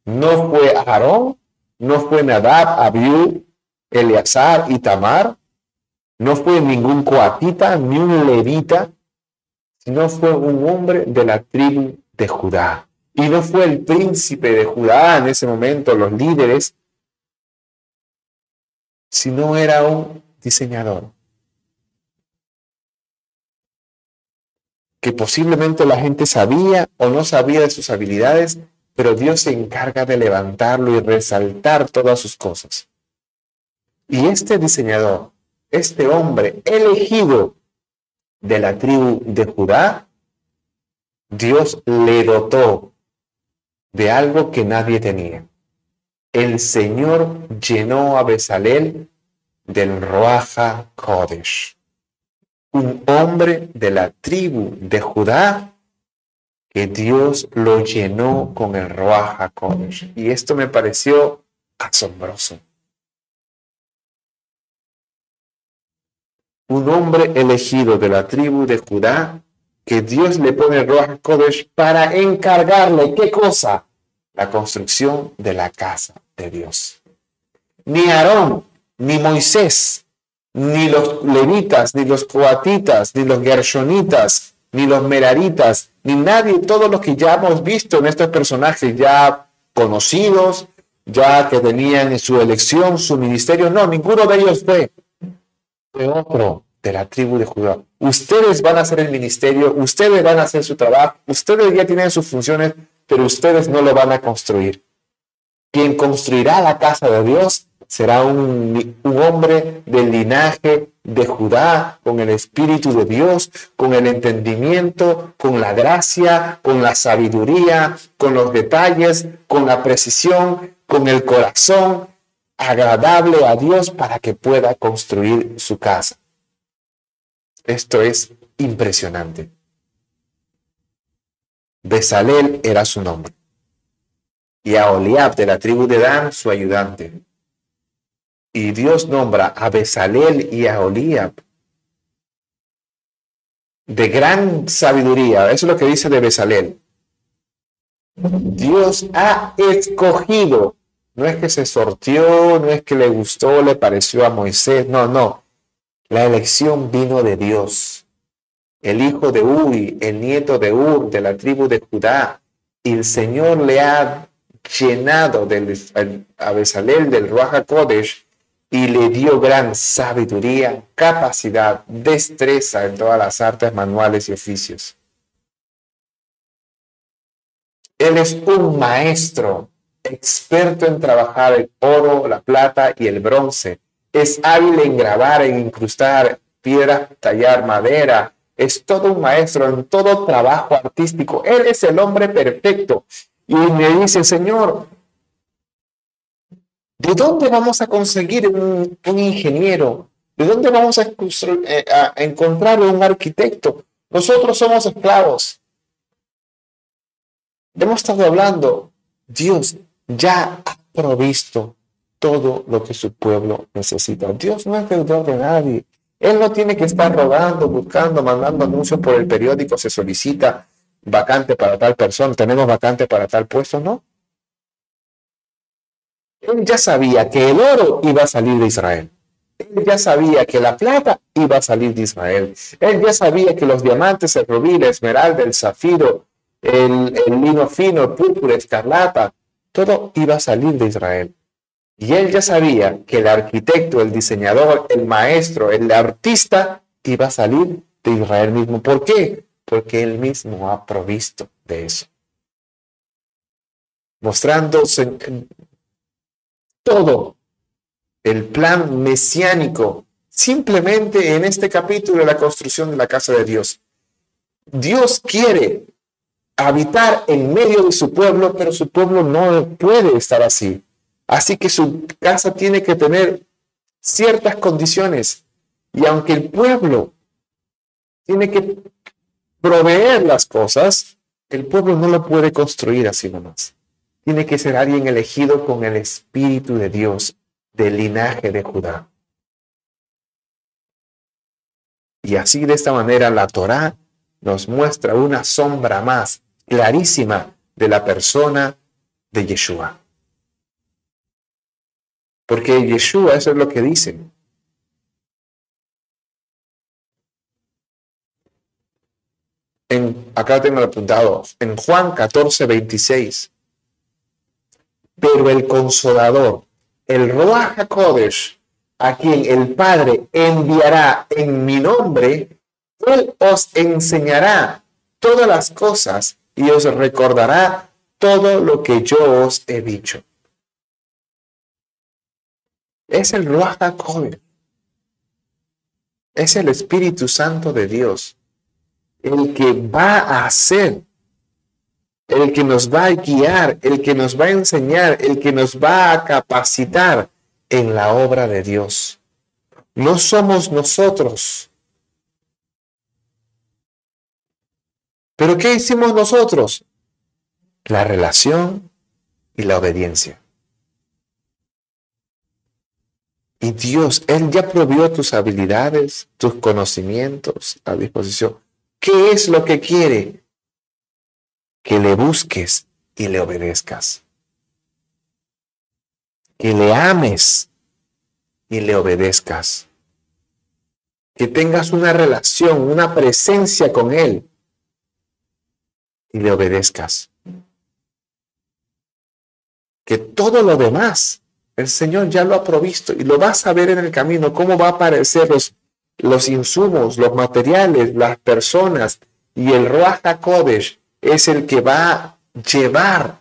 no fue Aarón, no fue Nadab, Abiú, Eleazar y Tamar, no fue ningún coatita ni un levita, sino fue un hombre de la tribu de Judá. Y no fue el príncipe de Judá en ese momento, los líderes, sino era un diseñador, que posiblemente la gente sabía o no sabía de sus habilidades, pero Dios se encarga de levantarlo y resaltar todas sus cosas. Y este diseñador, este hombre elegido de la tribu de Judá, Dios le dotó de algo que nadie tenía. El Señor llenó a Besalel del Roaja Kodesh un hombre de la tribu de Judá que Dios lo llenó con el Roa Kodesh. Y esto me pareció asombroso. Un hombre elegido de la tribu de Judá que Dios le pone el Roa para encargarle, ¿qué cosa? La construcción de la casa de Dios. Ni Aarón, ni Moisés, ni los levitas, ni los coatitas, ni los gershonitas, ni los meraritas, ni nadie, todos los que ya hemos visto en estos personajes ya conocidos, ya que tenían en su elección, su ministerio, no, ninguno de ellos fue. Fue otro de la tribu de Judá. Ustedes van a hacer el ministerio, ustedes van a hacer su trabajo, ustedes ya tienen sus funciones, pero ustedes no lo van a construir. Quien construirá la casa de Dios será un, hombre del linaje de Judá, con el Espíritu de Dios, con el entendimiento, con la gracia, con la sabiduría, con los detalles, con la precisión, con el corazón agradable a Dios para que pueda construir su casa. Esto es impresionante. Besalel era su nombre. Y a Oliab de la tribu de Dan su ayudante y Dios nombra a Besalel y a Oliab de gran sabiduría. Eso es lo que dice de Besalel. Dios ha escogido. No es que se sortió, no es que le gustó, le pareció a Moisés. No, no. La elección vino de Dios. El hijo de Uri, el nieto de Ur, de la tribu de Judá. Y el Señor le ha llenado del, a del Kodesh y le dio gran sabiduría, capacidad, destreza en todas las artes manuales y oficios. Él es un maestro, experto en trabajar el oro, la plata y el bronce. Es hábil en grabar, en incrustar piedras, tallar madera. Es todo un maestro en todo trabajo artístico. Él es el hombre perfecto. Y me dice, Señor, ¿de dónde vamos a conseguir un, ingeniero? ¿De dónde vamos a, eh, a encontrar un arquitecto? Nosotros somos esclavos. Hemos estado hablando, Dios ya ha provisto todo lo que su pueblo necesita. Dios no es deudor de nadie. Él no tiene que estar rogando, buscando, mandando anuncios por el periódico, se solicita vacante para tal persona, tenemos vacante para tal puesto, no. Él ya sabía que el oro iba a salir de Israel. Él ya sabía que la plata iba a salir de Israel. Él ya sabía que los diamantes, el rubí, la esmeralda, el zafiro, el, lino fino, el púrpura, escarlata, todo iba a salir de Israel. Y él ya sabía que el arquitecto, el diseñador, el maestro, el artista iba a salir de Israel mismo. ¿Por qué? Porque él mismo ha provisto de eso. Mostrándose todo el plan mesiánico simplemente en este capítulo de la construcción de la casa de Dios. Dios quiere habitar en medio de su pueblo, pero su pueblo no puede estar así. Así que su casa tiene que tener ciertas condiciones. Y aunque el pueblo tiene que proveer las cosas, el pueblo no lo puede construir así nomás. Tiene que ser alguien elegido con el Espíritu de Dios, del linaje de Judá. Y así de esta manera la Torá nos muestra una sombra más clarísima de la persona de Yeshua. Porque Yeshua, eso es lo que dice. En, acá tengo apuntado, en Juan 14, 26. Pero el consolador, el Ruach HaKodesh, a quien el Padre enviará en mi nombre, él os enseñará todas las cosas y os recordará todo lo que yo os he dicho. Es el Ruach Es el Espíritu Santo de Dios. El que va a hacer. El que nos va a guiar. El que nos va a enseñar. El que nos va a capacitar en la obra de Dios. No somos nosotros Pero ¿qué hicimos nosotros? La relación y la obediencia. Y Dios, Él ya provió tus habilidades, tus conocimientos a disposición. ¿Qué es lo que quiere? Que le busques y le obedezcas. Que le ames y le obedezcas. Que tengas una relación, una presencia con Él y le obedezcas. Que todo lo demás, el Señor ya lo ha provisto y lo vas a ver en el camino, cómo va a aparecer los, los insumos, los materiales, las personas y el Ruach Kodesh es el que va a llevar,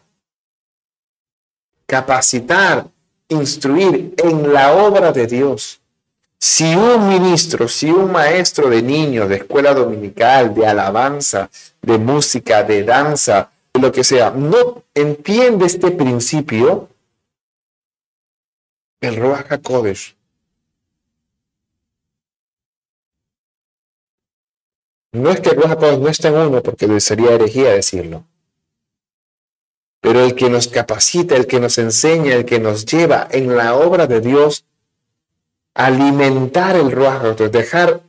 capacitar, instruir en la obra de Dios. Si un ministro, si un maestro de niños, de escuela dominical, de alabanza, de música, de danza, de lo que sea, no entiende este principio, el Ruach HaKodesh No es que el Ruach no esté en uno, porque sería herejía decirlo. Pero el que nos capacita, el que nos enseña, el que nos lleva en la obra de Dios, alimentar el Ruach dejar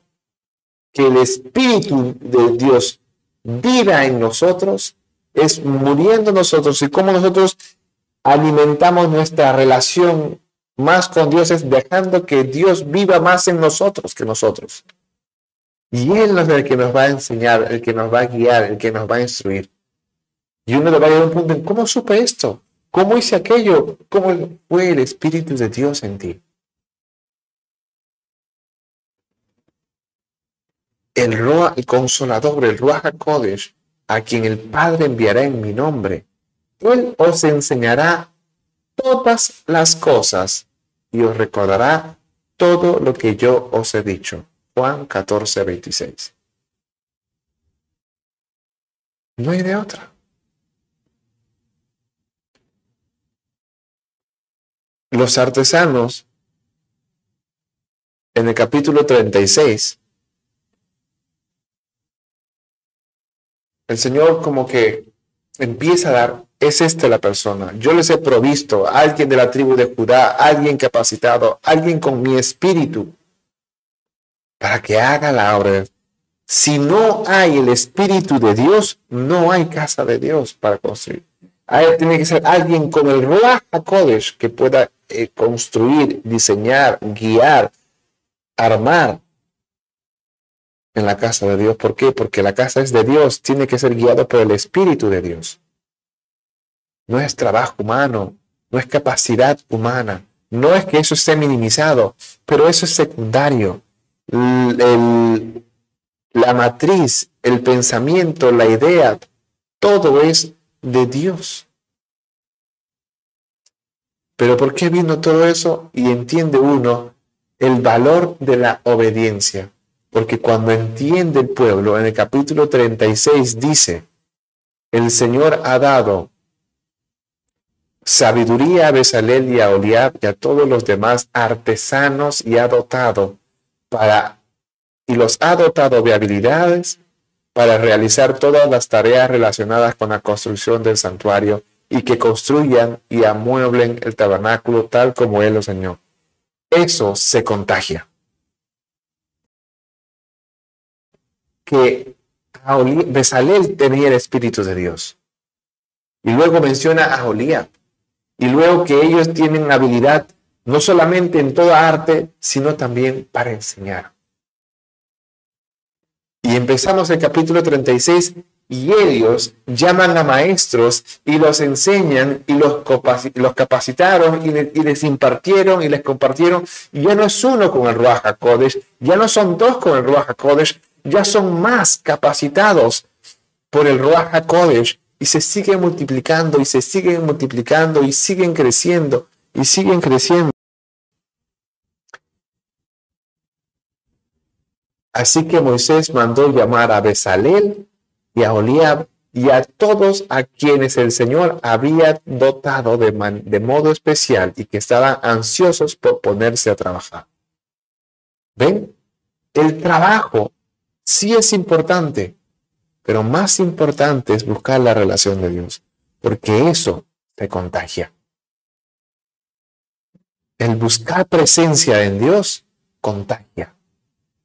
que el Espíritu de Dios viva en nosotros, es muriendo nosotros y como nosotros alimentamos nuestra relación más con Dios es dejando que Dios viva más en nosotros que nosotros. Y Él es el que nos va a enseñar, el que nos va a guiar, el que nos va a instruir. Y uno le va a llegar a un punto en cómo supe esto, cómo hice aquello, cómo fue el Espíritu de Dios en ti. El, Roa, el consolador, el Ruach HaKodesh, a quien el Padre enviará en mi nombre, Él os enseñará todas las cosas y os recordará todo lo que yo os he dicho. Juan 14, 26. No hay de otra. Los artesanos, en el capítulo 36, el Señor como que empieza a dar, es esta la persona, yo les he provisto alguien de la tribu de Judá, alguien capacitado, alguien con mi espíritu, para que haga la obra. Si no hay el espíritu de Dios, no hay casa de Dios para construir. Ahí tiene que ser alguien con el Ruach HaKodesh que pueda eh, construir, diseñar, guiar, armar en la casa de Dios. ¿Por qué? Porque la casa es de Dios, tiene que ser guiado por el Espíritu de Dios. No es trabajo humano, no es capacidad humana, no es que eso esté minimizado, pero eso es secundario. La matriz, el pensamiento, la idea, todo es de Dios. Pero ¿por qué vino todo eso? Y entiende uno el valor de la obediencia. Porque cuando entiende el pueblo, en el capítulo 36 dice, el Señor ha dado sabiduría a Besalel y a Oliab y a todos los demás artesanos y ha dotado para, y los ha dotado de habilidades para realizar todas las tareas relacionadas con la construcción del santuario y que construyan y amueblen el tabernáculo tal como Él lo enseñó. Eso se contagia. Que Besalel tenía el Espíritu de Dios. Y luego menciona a Jolía. Y luego que ellos tienen habilidad no solamente en toda arte, sino también para enseñar. Y empezamos el capítulo 36 y ellos llaman a maestros y los enseñan y los, capacitaron y, les impartieron y les compartieron. Ya no es uno con el Ruach HaKodesh, ya no son dos con el Ruach HaKodesh, ya son más capacitados por el Ruach HaKodesh y se siguen multiplicando y se siguen multiplicando y siguen creciendo y siguen creciendo. Así que Moisés mandó llamar a Besalel y a Oliab y a todos a quienes el Señor había dotado de, de, modo especial y que estaban ansiosos por ponerse a trabajar. ¿Ven? El trabajo sí es importante, pero más importante es buscar la relación de Dios, porque eso te contagia. El buscar presencia en Dios contagia.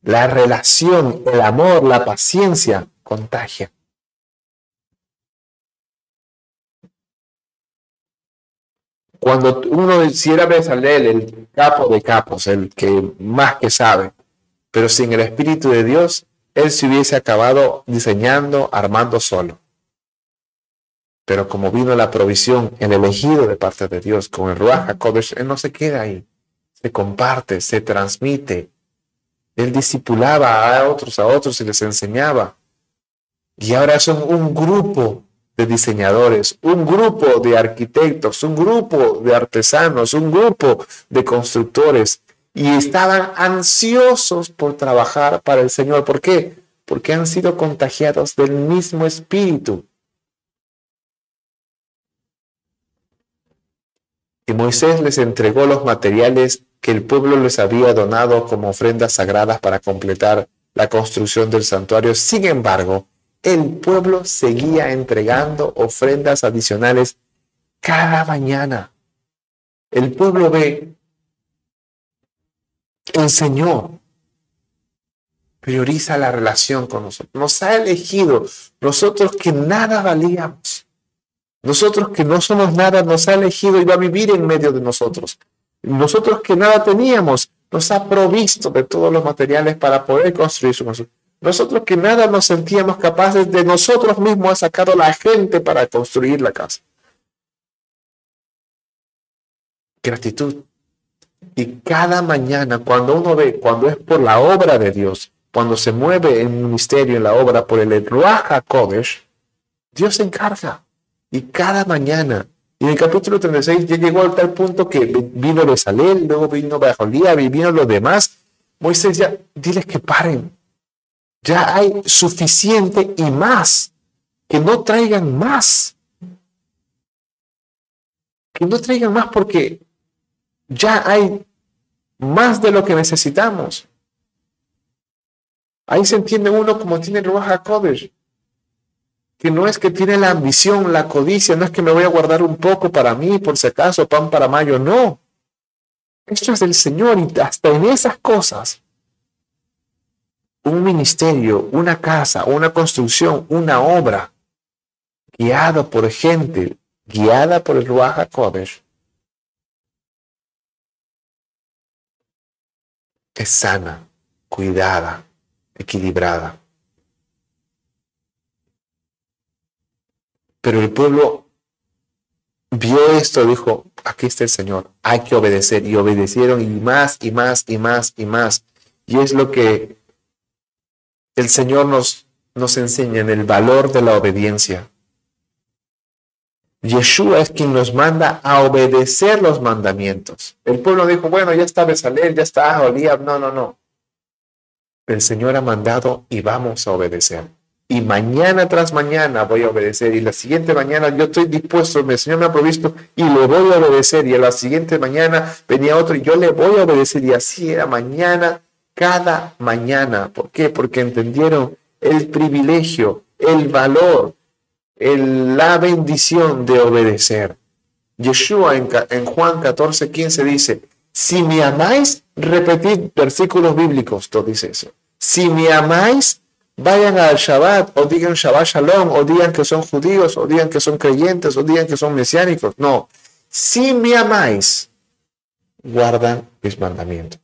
La relación, el amor, la paciencia contagia. Cuando uno hiciera Bezalel, el capo de capos, el que más que sabe, pero sin el Espíritu de Dios, él se hubiese acabado diseñando, armando solo. Pero como vino la provisión, el elegido de parte de Dios con el Ruach HaKodesh, él no se queda ahí. Se comparte, se transmite, él discipulaba a otros, a otros y les enseñaba. Y ahora son un grupo de diseñadores, un grupo de arquitectos, un grupo de artesanos, un grupo de constructores. Y estaban ansiosos por trabajar para el Señor. ¿Por qué? Porque han sido contagiados del mismo espíritu. Y Moisés les entregó los materiales que el pueblo les había donado como ofrendas sagradas para completar la construcción del santuario. Sin embargo, el pueblo seguía entregando ofrendas adicionales cada mañana. El pueblo ve, el Señor prioriza la relación con nosotros. Nos ha elegido nosotros que nada valíamos. Nosotros que no somos nada, nos ha elegido y va a vivir en medio de nosotros. Nosotros que nada teníamos, nos ha provisto de todos los materiales para poder construir su casa. Nosotros que nada nos sentíamos capaces de nosotros mismos ha sacado la gente para construir la casa. Gratitud. Y cada mañana, cuando uno ve, cuando es por la obra de Dios, cuando se mueve en ministerio, en la obra por el Ruach Kodesh, Dios se encarga. Y cada mañana, y en el capítulo 36 ya llegó al tal punto que vino Besalel, luego vino Bajolía, vino los demás. Moisés ya, diles que paren. Ya hay suficiente y más. Que no traigan más. Que no traigan más porque ya hay más de lo que necesitamos. Ahí se entiende uno como tiene Ruach Kodesh que no es que tiene la ambición, la codicia, no es que me voy a guardar un poco para mí, por si acaso, pan para mayo, no. Esto es del Señor y hasta en esas cosas, un ministerio, una casa, una construcción, una obra, guiada por gente, guiada por el Ruach HaKodesh, es sana, cuidada, equilibrada. Pero el pueblo vio esto, dijo, aquí está el Señor, hay que obedecer. Y obedecieron y más y más y más y más. Y es lo que el Señor nos, nos enseña en el valor de la obediencia. Yeshua es quien nos manda a obedecer los mandamientos. El pueblo dijo, bueno, ya está Besalel, ya está Olías. No, no, no. El Señor ha mandado y vamos a obedecer y mañana tras mañana voy a obedecer y la siguiente mañana yo estoy dispuesto, el Señor me ha provisto y le voy a obedecer y a la siguiente mañana venía otro y yo le voy a obedecer y así era mañana, cada mañana. ¿Por qué? Porque entendieron el privilegio, el valor, la bendición de obedecer. Yeshua en, en Juan 14, 15 dice, si me amáis, repetid versículos bíblicos, todo dice eso. Si me amáis, vayan al Shabbat o digan Shabbat Shalom o digan que son judíos o digan que son creyentes o digan que son mesiánicos. No, si me amáis, guardan mis mandamientos.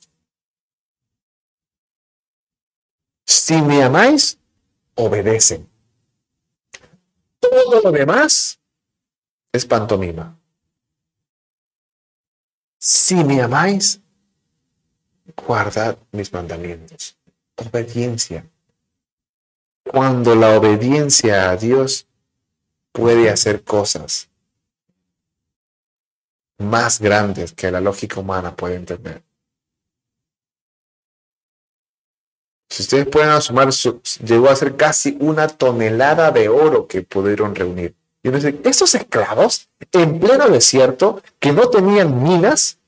Si me amáis, obedecen. Todo lo demás es pantomima. Si me amáis, guardad mis mandamientos. Obediencia cuando la obediencia a Dios puede hacer cosas más grandes que la lógica humana puede entender. Si ustedes pueden asumir, llegó a ser casi una tonelada de oro que pudieron reunir. Y uno dice, esos esclavos en pleno desierto que no tenían minas,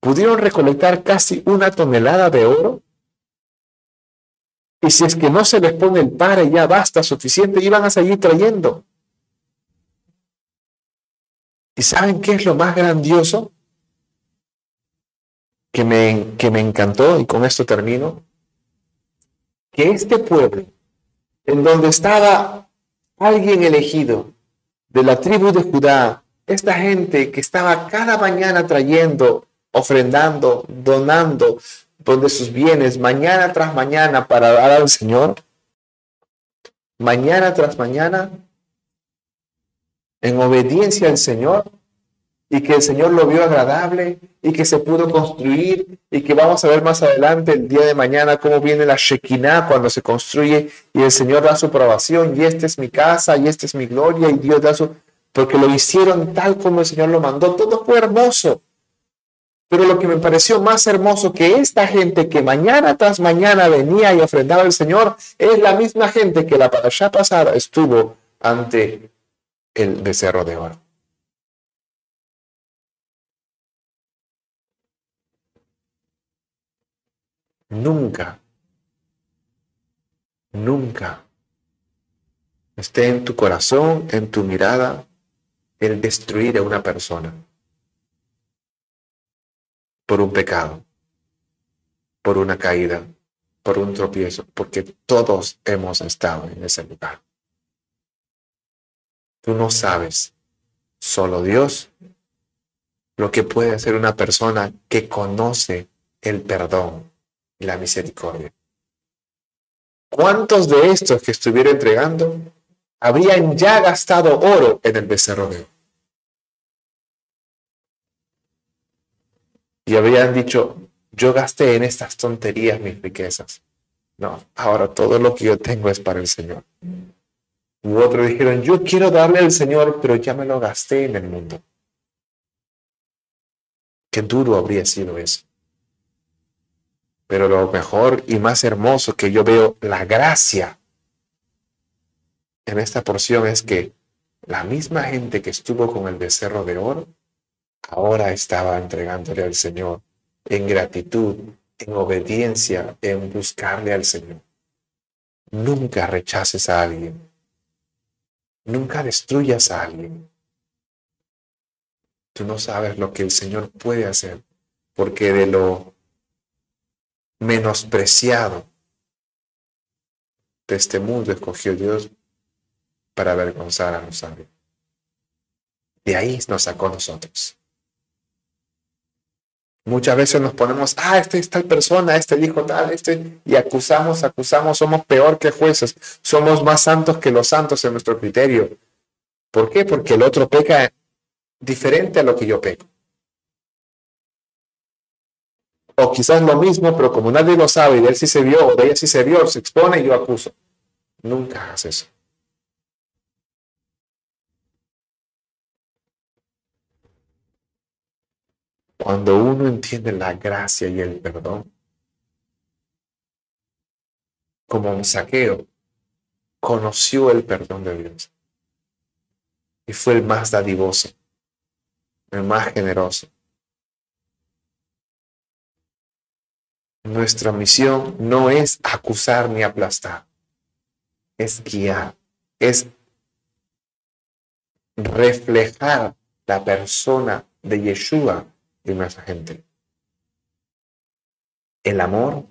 pudieron recolectar casi una tonelada de oro y si es que no se les pone el para ya basta, suficiente, iban a seguir trayendo. ¿Y saben qué es lo más grandioso? Que me, que me encantó, y con esto termino, que este pueblo, en donde estaba alguien elegido de la tribu de Judá, esta gente que estaba cada mañana trayendo, ofrendando, donando, donde sus bienes mañana tras mañana para dar al Señor, mañana tras mañana, en obediencia al Señor, y que el Señor lo vio agradable y que se pudo construir y que vamos a ver más adelante el día de mañana cómo viene la Shekinah cuando se construye y el Señor da su aprobación y esta es mi casa y esta es mi gloria y Dios da su... porque lo hicieron tal como el Señor lo mandó, todo fue hermoso. Pero lo que me pareció más hermoso que esta gente que mañana tras mañana venía y ofrendaba al Señor es la misma gente que la parasha pasada estuvo ante el becerro de oro. Nunca, nunca esté en tu corazón, en tu mirada, el destruir a una persona por un pecado, por una caída, por un tropiezo, porque todos hemos estado en ese lugar. Tú no sabes, solo Dios, lo que puede hacer una persona que conoce el perdón y la misericordia. ¿Cuántos de estos que estuviera entregando habrían ya gastado oro en el becerro de oro? Y habrían dicho, yo gasté en estas tonterías mis riquezas. No, ahora todo lo que yo tengo es para el Señor. U otros dijeron, yo quiero darle al Señor, pero ya me lo gasté en el mundo. Qué duro habría sido eso. Pero lo mejor y más hermoso que yo veo, la gracia en esta porción es que la misma gente que estuvo con el becerro de oro, ahora estaba entregándole al Señor en gratitud, en obediencia, en buscarle al Señor. Nunca rechaces a alguien. Nunca destruyas a alguien. Tú no sabes lo que el Señor puede hacer, porque de lo menospreciado de este mundo escogió Dios para avergonzar a los sabios. De ahí nos sacó nosotros. Muchas veces nos ponemos, ah, este es tal persona, este dijo tal, este, y acusamos, acusamos, somos peor que jueces, somos más santos que los santos en nuestro criterio. ¿Por qué? Porque el otro peca diferente a lo que yo peco. O quizás lo mismo, pero como nadie lo sabe y de él sí se vio, o de ella sí se vio, se expone y yo acuso. Nunca hagas eso. Cuando uno entiende la gracia y el perdón, como un saqueo, conoció el perdón de Dios y fue el más dadivoso, el más generoso. Nuestra misión no es acusar ni aplastar, es guiar, es reflejar la persona de Yeshua en nuestra gente. El amor,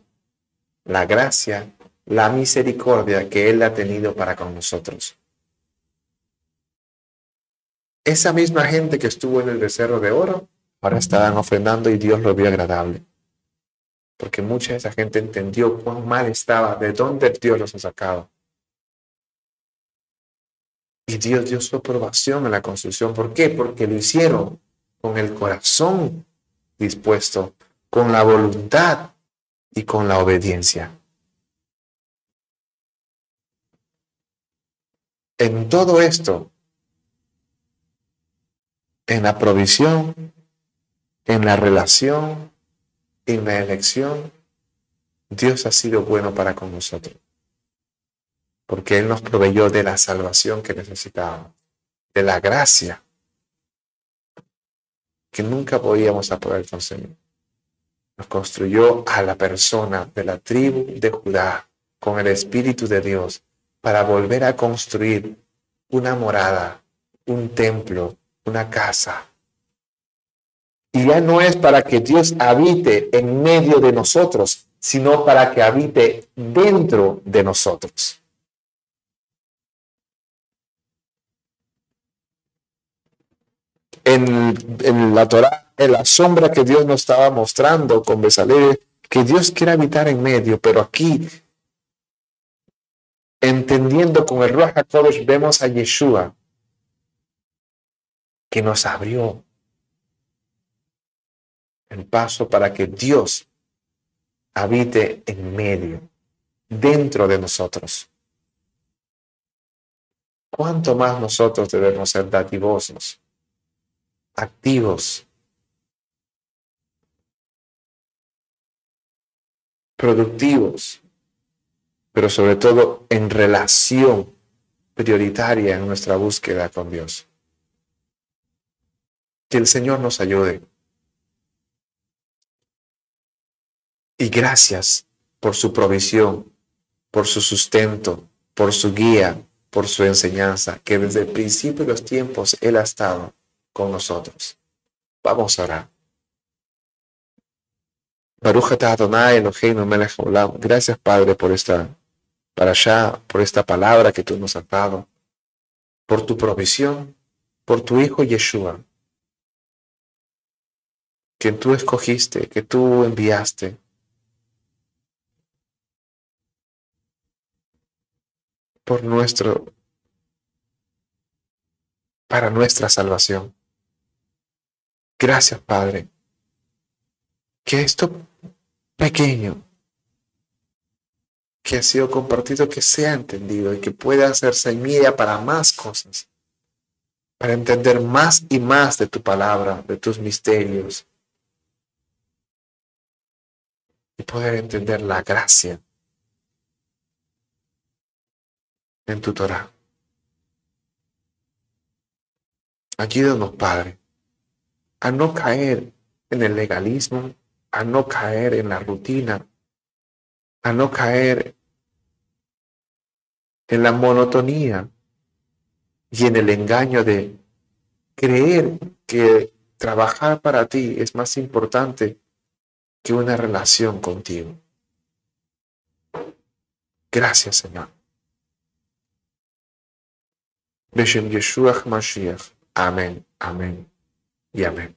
la gracia, la misericordia que Él ha tenido para con nosotros. Esa misma gente que estuvo en el becerro de oro, ahora estaban ofrendando y Dios lo vio agradable porque mucha de esa gente entendió cuán mal estaba, de dónde Dios los ha sacado. Y Dios dio su aprobación en la construcción. ¿Por qué? Porque lo hicieron con el corazón dispuesto, con la voluntad y con la obediencia. En todo esto, en la provisión, en la relación, en la elección, Dios ha sido bueno para con nosotros, porque Él nos proveyó de la salvación que necesitábamos, de la gracia que nunca podíamos poder conseguir. Nos construyó a la persona de la tribu de Judá con el Espíritu de Dios para volver a construir una morada, un templo, una casa y ya no es para que Dios habite en medio de nosotros, sino para que habite dentro de nosotros. En, la Torah, en la sombra que Dios nos estaba mostrando con Besalé, que Dios quiere habitar en medio, pero aquí, entendiendo con el Ruach HaKodesh, vemos a Yeshua, que nos abrió el paso para que Dios habite en medio, dentro de nosotros. ¿Cuánto más nosotros debemos ser dativosos, activos, productivos, pero sobre todo en relación prioritaria en nuestra búsqueda con Dios? Que el Señor nos ayude. Y gracias por su provisión, por su sustento, por su guía, por su enseñanza, que desde el principio de los tiempos Él ha estado con nosotros. Vamos a orar. Gracias, Padre, por esta para allá, por esta palabra que tú nos has dado, por tu provisión, por tu Hijo Yeshua, que tú escogiste, que tú enviaste por nuestro, para nuestra salvación. Gracias, Padre. Que esto pequeño que ha sido compartido, que sea entendido y que pueda hacerse semilla para más cosas, para entender más y más de tu palabra, de tus misterios, y poder entender la gracia en tu Torah. Ayúdanos, Padre, a no caer en el legalismo, a no caer en la rutina, a no caer en la monotonía y en el engaño de creer que trabajar para ti es más importante que una relación contigo. Gracias, Señor. Beshem Yeshua Mashiach. Amén, amén y amén.